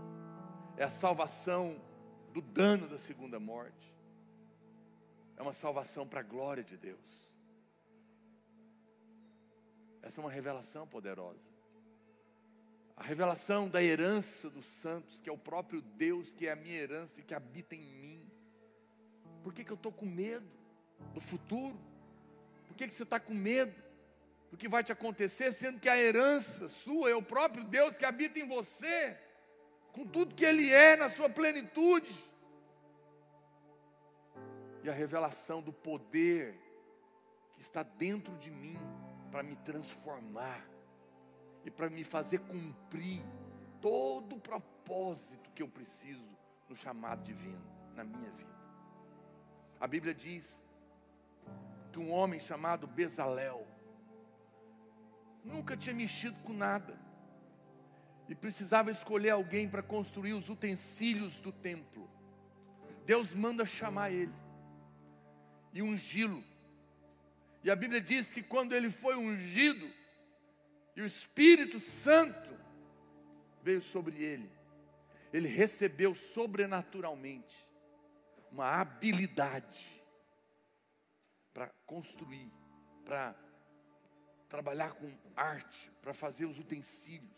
é a salvação do dano da segunda morte. É uma salvação para a glória de Deus. Essa é uma revelação poderosa a revelação da herança dos santos, que é o próprio Deus, que é a minha herança e que habita em mim. Por que, que eu estou com medo do futuro? Por que, que você está com medo do que vai te acontecer, sendo que a herança sua é o próprio Deus que habita em você, com tudo que Ele é na sua plenitude? E a revelação do poder que está dentro de mim para me transformar e para me fazer cumprir todo o propósito que eu preciso no chamado divino, na minha vida. A Bíblia diz que um homem chamado Bezalel nunca tinha mexido com nada e precisava escolher alguém para construir os utensílios do templo. Deus manda chamar ele e ungí-lo. E a Bíblia diz que quando ele foi ungido, e o Espírito Santo veio sobre ele. Ele recebeu sobrenaturalmente uma habilidade para construir, para trabalhar com arte para fazer os utensílios.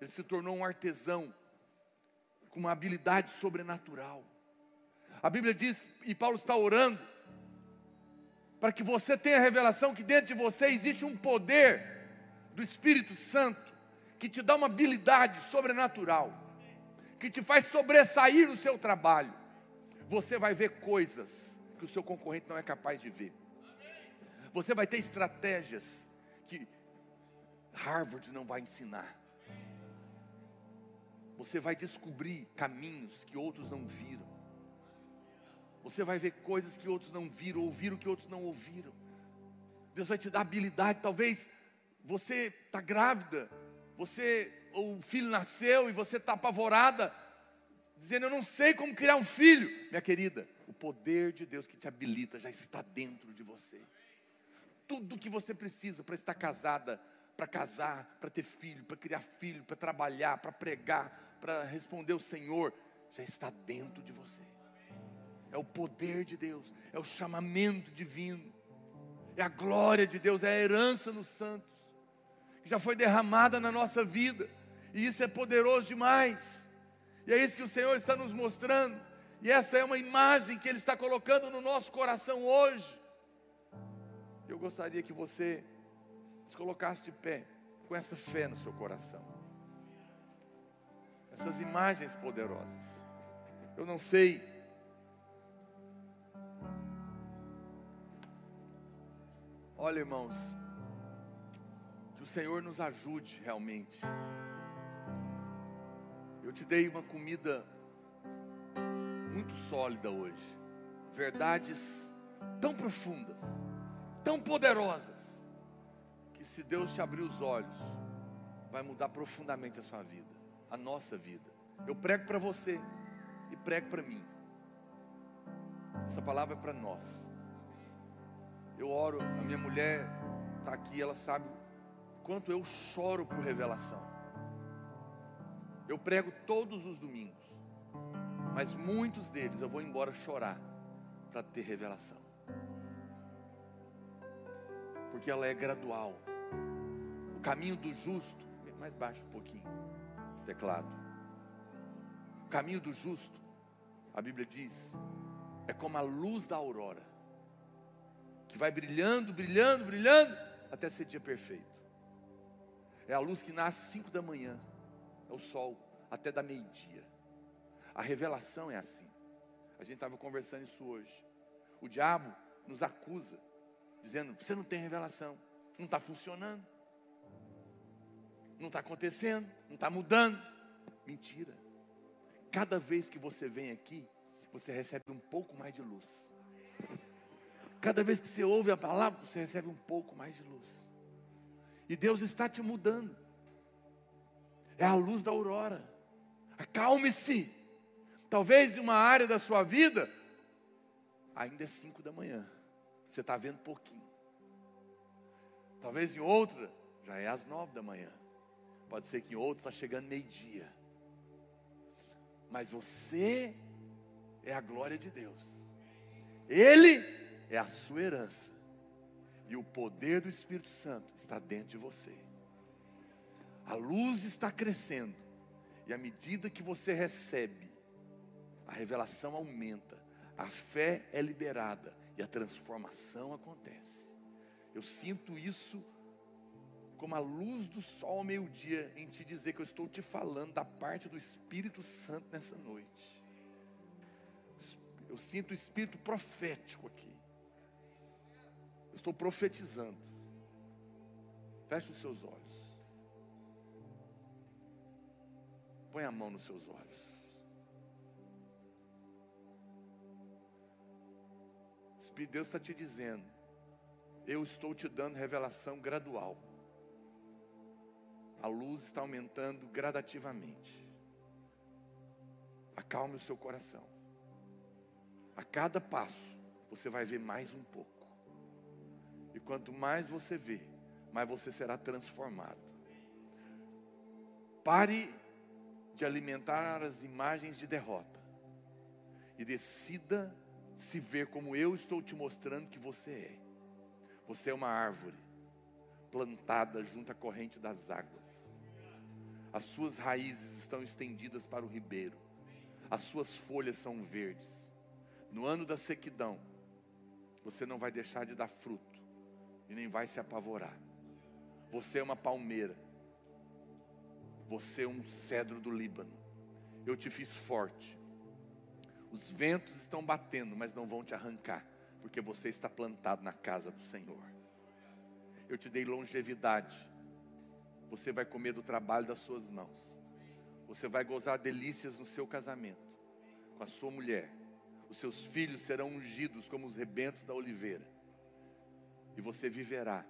Ele se tornou um artesão com uma habilidade sobrenatural. A Bíblia diz, e Paulo está orando, para que você tenha a revelação que dentro de você existe um poder do Espírito Santo que te dá uma habilidade sobrenatural, que te faz sobressair no seu trabalho. Você vai ver coisas que o seu concorrente não é capaz de ver. Você vai ter estratégias que Harvard não vai ensinar. Você vai descobrir caminhos que outros não viram. Você vai ver coisas que outros não viram, ouvir o que outros não ouviram. Deus vai te dar habilidade. Talvez você está grávida, você, o filho nasceu e você está apavorada, dizendo: Eu não sei como criar um filho. Minha querida, o poder de Deus que te habilita já está dentro de você. Tudo que você precisa para estar casada, para casar, para ter filho, para criar filho, para trabalhar, para pregar, para responder o Senhor, já está dentro de você é o poder de Deus, é o chamamento divino, é a glória de Deus, é a herança nos santos, que já foi derramada na nossa vida, e isso é poderoso demais, e é isso que o Senhor está nos mostrando, e essa é uma imagem que Ele está colocando no nosso coração hoje. Eu gostaria que você se colocasse de pé, com essa fé no seu coração, essas imagens poderosas. Eu não sei Olha, irmãos, que o Senhor nos ajude realmente. Eu te dei uma comida muito sólida hoje, verdades tão profundas, tão poderosas, que se Deus te abrir os olhos, vai mudar profundamente a sua vida, a nossa vida. Eu prego para você e prego para mim. Essa palavra é para nós. Eu oro, a minha mulher está aqui, ela sabe quanto eu choro por revelação. Eu prego todos os domingos, mas muitos deles eu vou embora chorar para ter revelação, porque ela é gradual. O caminho do justo, mais baixo um pouquinho, teclado. O caminho do justo, a Bíblia diz, é como a luz da aurora que vai brilhando, brilhando, brilhando, até ser dia perfeito. É a luz que nasce cinco da manhã, é o sol, até da meio-dia. A revelação é assim. A gente estava conversando isso hoje. O diabo nos acusa, dizendo: você não tem revelação, não está funcionando, não está acontecendo, não está mudando. Mentira. Cada vez que você vem aqui, você recebe um pouco mais de luz. Cada vez que você ouve a palavra, você recebe um pouco mais de luz. E Deus está te mudando. É a luz da aurora. Acalme-se. Talvez em uma área da sua vida, ainda é cinco da manhã. Você está vendo pouquinho. Talvez em outra, já é às nove da manhã. Pode ser que em outra está chegando meio-dia. Mas você é a glória de Deus. Ele é a sua herança. E o poder do Espírito Santo está dentro de você. A luz está crescendo. E à medida que você recebe, a revelação aumenta, a fé é liberada e a transformação acontece. Eu sinto isso como a luz do sol ao meio-dia em te dizer que eu estou te falando da parte do Espírito Santo nessa noite. Eu sinto o espírito profético aqui. Estou profetizando. Feche os seus olhos. Põe a mão nos seus olhos. Espírito de Deus está te dizendo: Eu estou te dando revelação gradual. A luz está aumentando gradativamente. Acalme o seu coração. A cada passo, você vai ver mais um pouco. E quanto mais você vê, mais você será transformado. Pare de alimentar as imagens de derrota e decida se ver como eu estou te mostrando que você é. Você é uma árvore plantada junto à corrente das águas. As suas raízes estão estendidas para o ribeiro. As suas folhas são verdes. No ano da sequidão, você não vai deixar de dar fruto e nem vai se apavorar. Você é uma palmeira. Você é um cedro do Líbano. Eu te fiz forte. Os ventos estão batendo, mas não vão te arrancar, porque você está plantado na casa do Senhor. Eu te dei longevidade. Você vai comer do trabalho das suas mãos. Você vai gozar delícias no seu casamento com a sua mulher. Os seus filhos serão ungidos como os rebentos da oliveira. E você viverá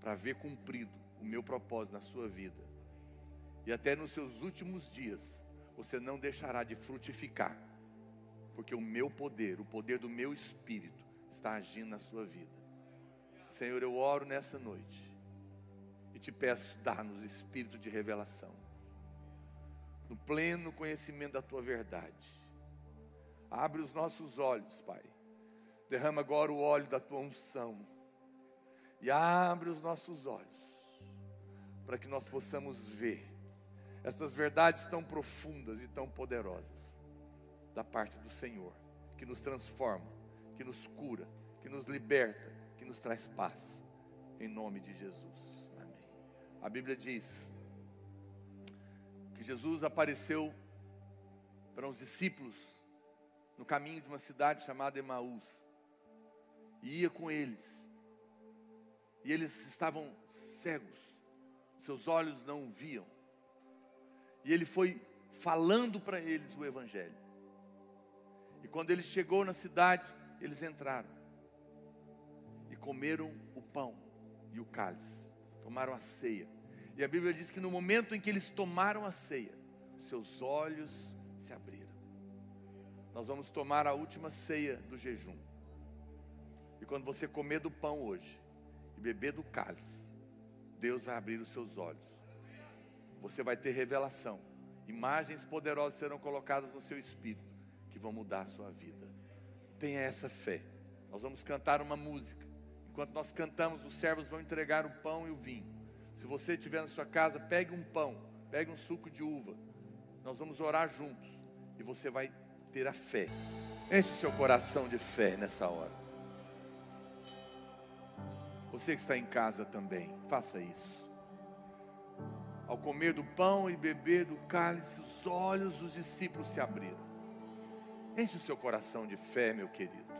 para ver cumprido o meu propósito na sua vida. E até nos seus últimos dias, você não deixará de frutificar, porque o meu poder, o poder do meu espírito, está agindo na sua vida. Senhor, eu oro nessa noite e te peço, dá-nos espírito de revelação, no pleno conhecimento da tua verdade. Abre os nossos olhos, Pai. Derrama agora o óleo da tua unção. E abre os nossos olhos, para que nós possamos ver estas verdades tão profundas e tão poderosas da parte do Senhor, que nos transforma, que nos cura, que nos liberta, que nos traz paz, em nome de Jesus. Amém. A Bíblia diz que Jesus apareceu para os discípulos no caminho de uma cidade chamada Emaús. E ia com eles. E eles estavam cegos, seus olhos não viam. E ele foi falando para eles o Evangelho. E quando ele chegou na cidade, eles entraram e comeram o pão e o cálice, tomaram a ceia. E a Bíblia diz que no momento em que eles tomaram a ceia, seus olhos se abriram nós vamos tomar a última ceia do jejum. E quando você comer do pão hoje e beber do cálice, Deus vai abrir os seus olhos. Você vai ter revelação. Imagens poderosas serão colocadas no seu espírito que vão mudar a sua vida. Tenha essa fé. Nós vamos cantar uma música. Enquanto nós cantamos, os servos vão entregar o pão e o vinho. Se você estiver na sua casa, pegue um pão, pegue um suco de uva. Nós vamos orar juntos e você vai ter a fé. Enche o seu coração de fé nessa hora. Você que está em casa também, faça isso. Ao comer do pão e beber do cálice, os olhos dos discípulos se abriram. Enche o seu coração de fé, meu querido.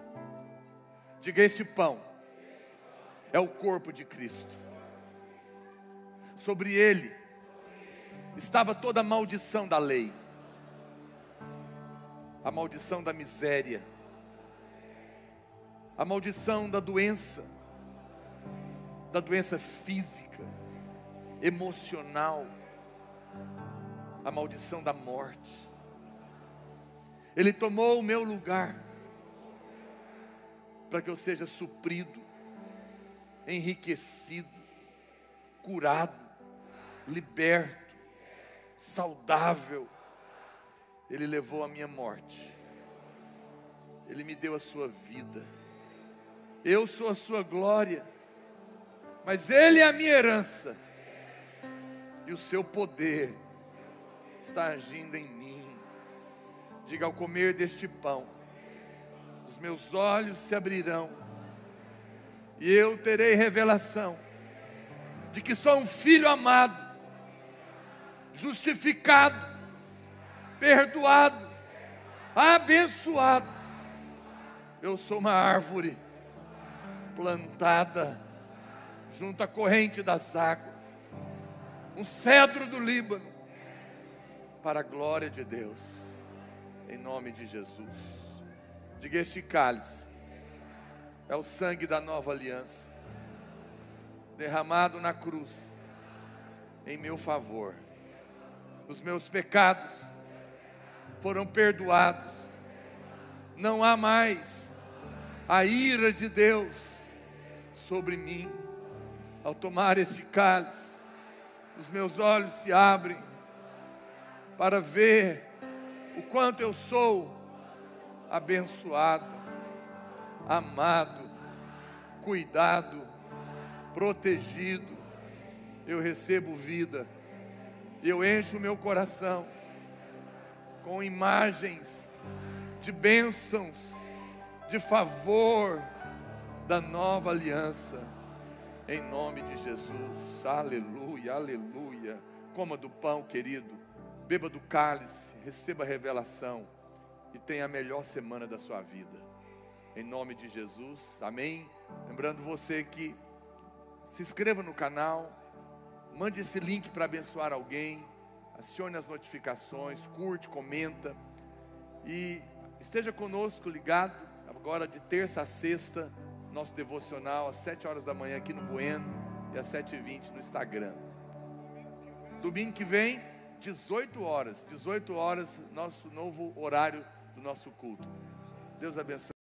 Diga: Este pão é o corpo de Cristo. Sobre ele estava toda a maldição da lei a maldição da miséria, a maldição da doença, da doença física, emocional, a maldição da morte. Ele tomou o meu lugar para que eu seja suprido, enriquecido, curado, liberto, saudável, ele levou a minha morte. Ele me deu a sua vida. Eu sou a sua glória. Mas Ele é a minha herança. E o seu poder está agindo em mim. Diga ao comer deste pão, os meus olhos se abrirão. E eu terei revelação de que sou um filho amado, justificado perdoado, abençoado. Eu sou uma árvore plantada junto à corrente das águas, um cedro do Líbano, para a glória de Deus, em nome de Jesus. Diga este cálice, é o sangue da nova aliança, derramado na cruz, em meu favor. Os meus pecados foram perdoados. Não há mais a ira de Deus sobre mim. Ao tomar este cálice, os meus olhos se abrem para ver o quanto eu sou abençoado, amado, cuidado, protegido, eu recebo vida. Eu encho o meu coração com imagens de bênçãos, de favor da nova aliança. Em nome de Jesus. Aleluia, aleluia. Coma do pão, querido. Beba do cálice, receba a revelação e tenha a melhor semana da sua vida. Em nome de Jesus. Amém. Lembrando você que se inscreva no canal, mande esse link para abençoar alguém, acione as notificações, curte, comenta e esteja conosco ligado agora de terça a sexta, nosso devocional às sete horas da manhã aqui no Bueno e às sete e vinte no Instagram. Domingo que vem, 18 horas, 18 horas, nosso novo horário do nosso culto. Deus abençoe.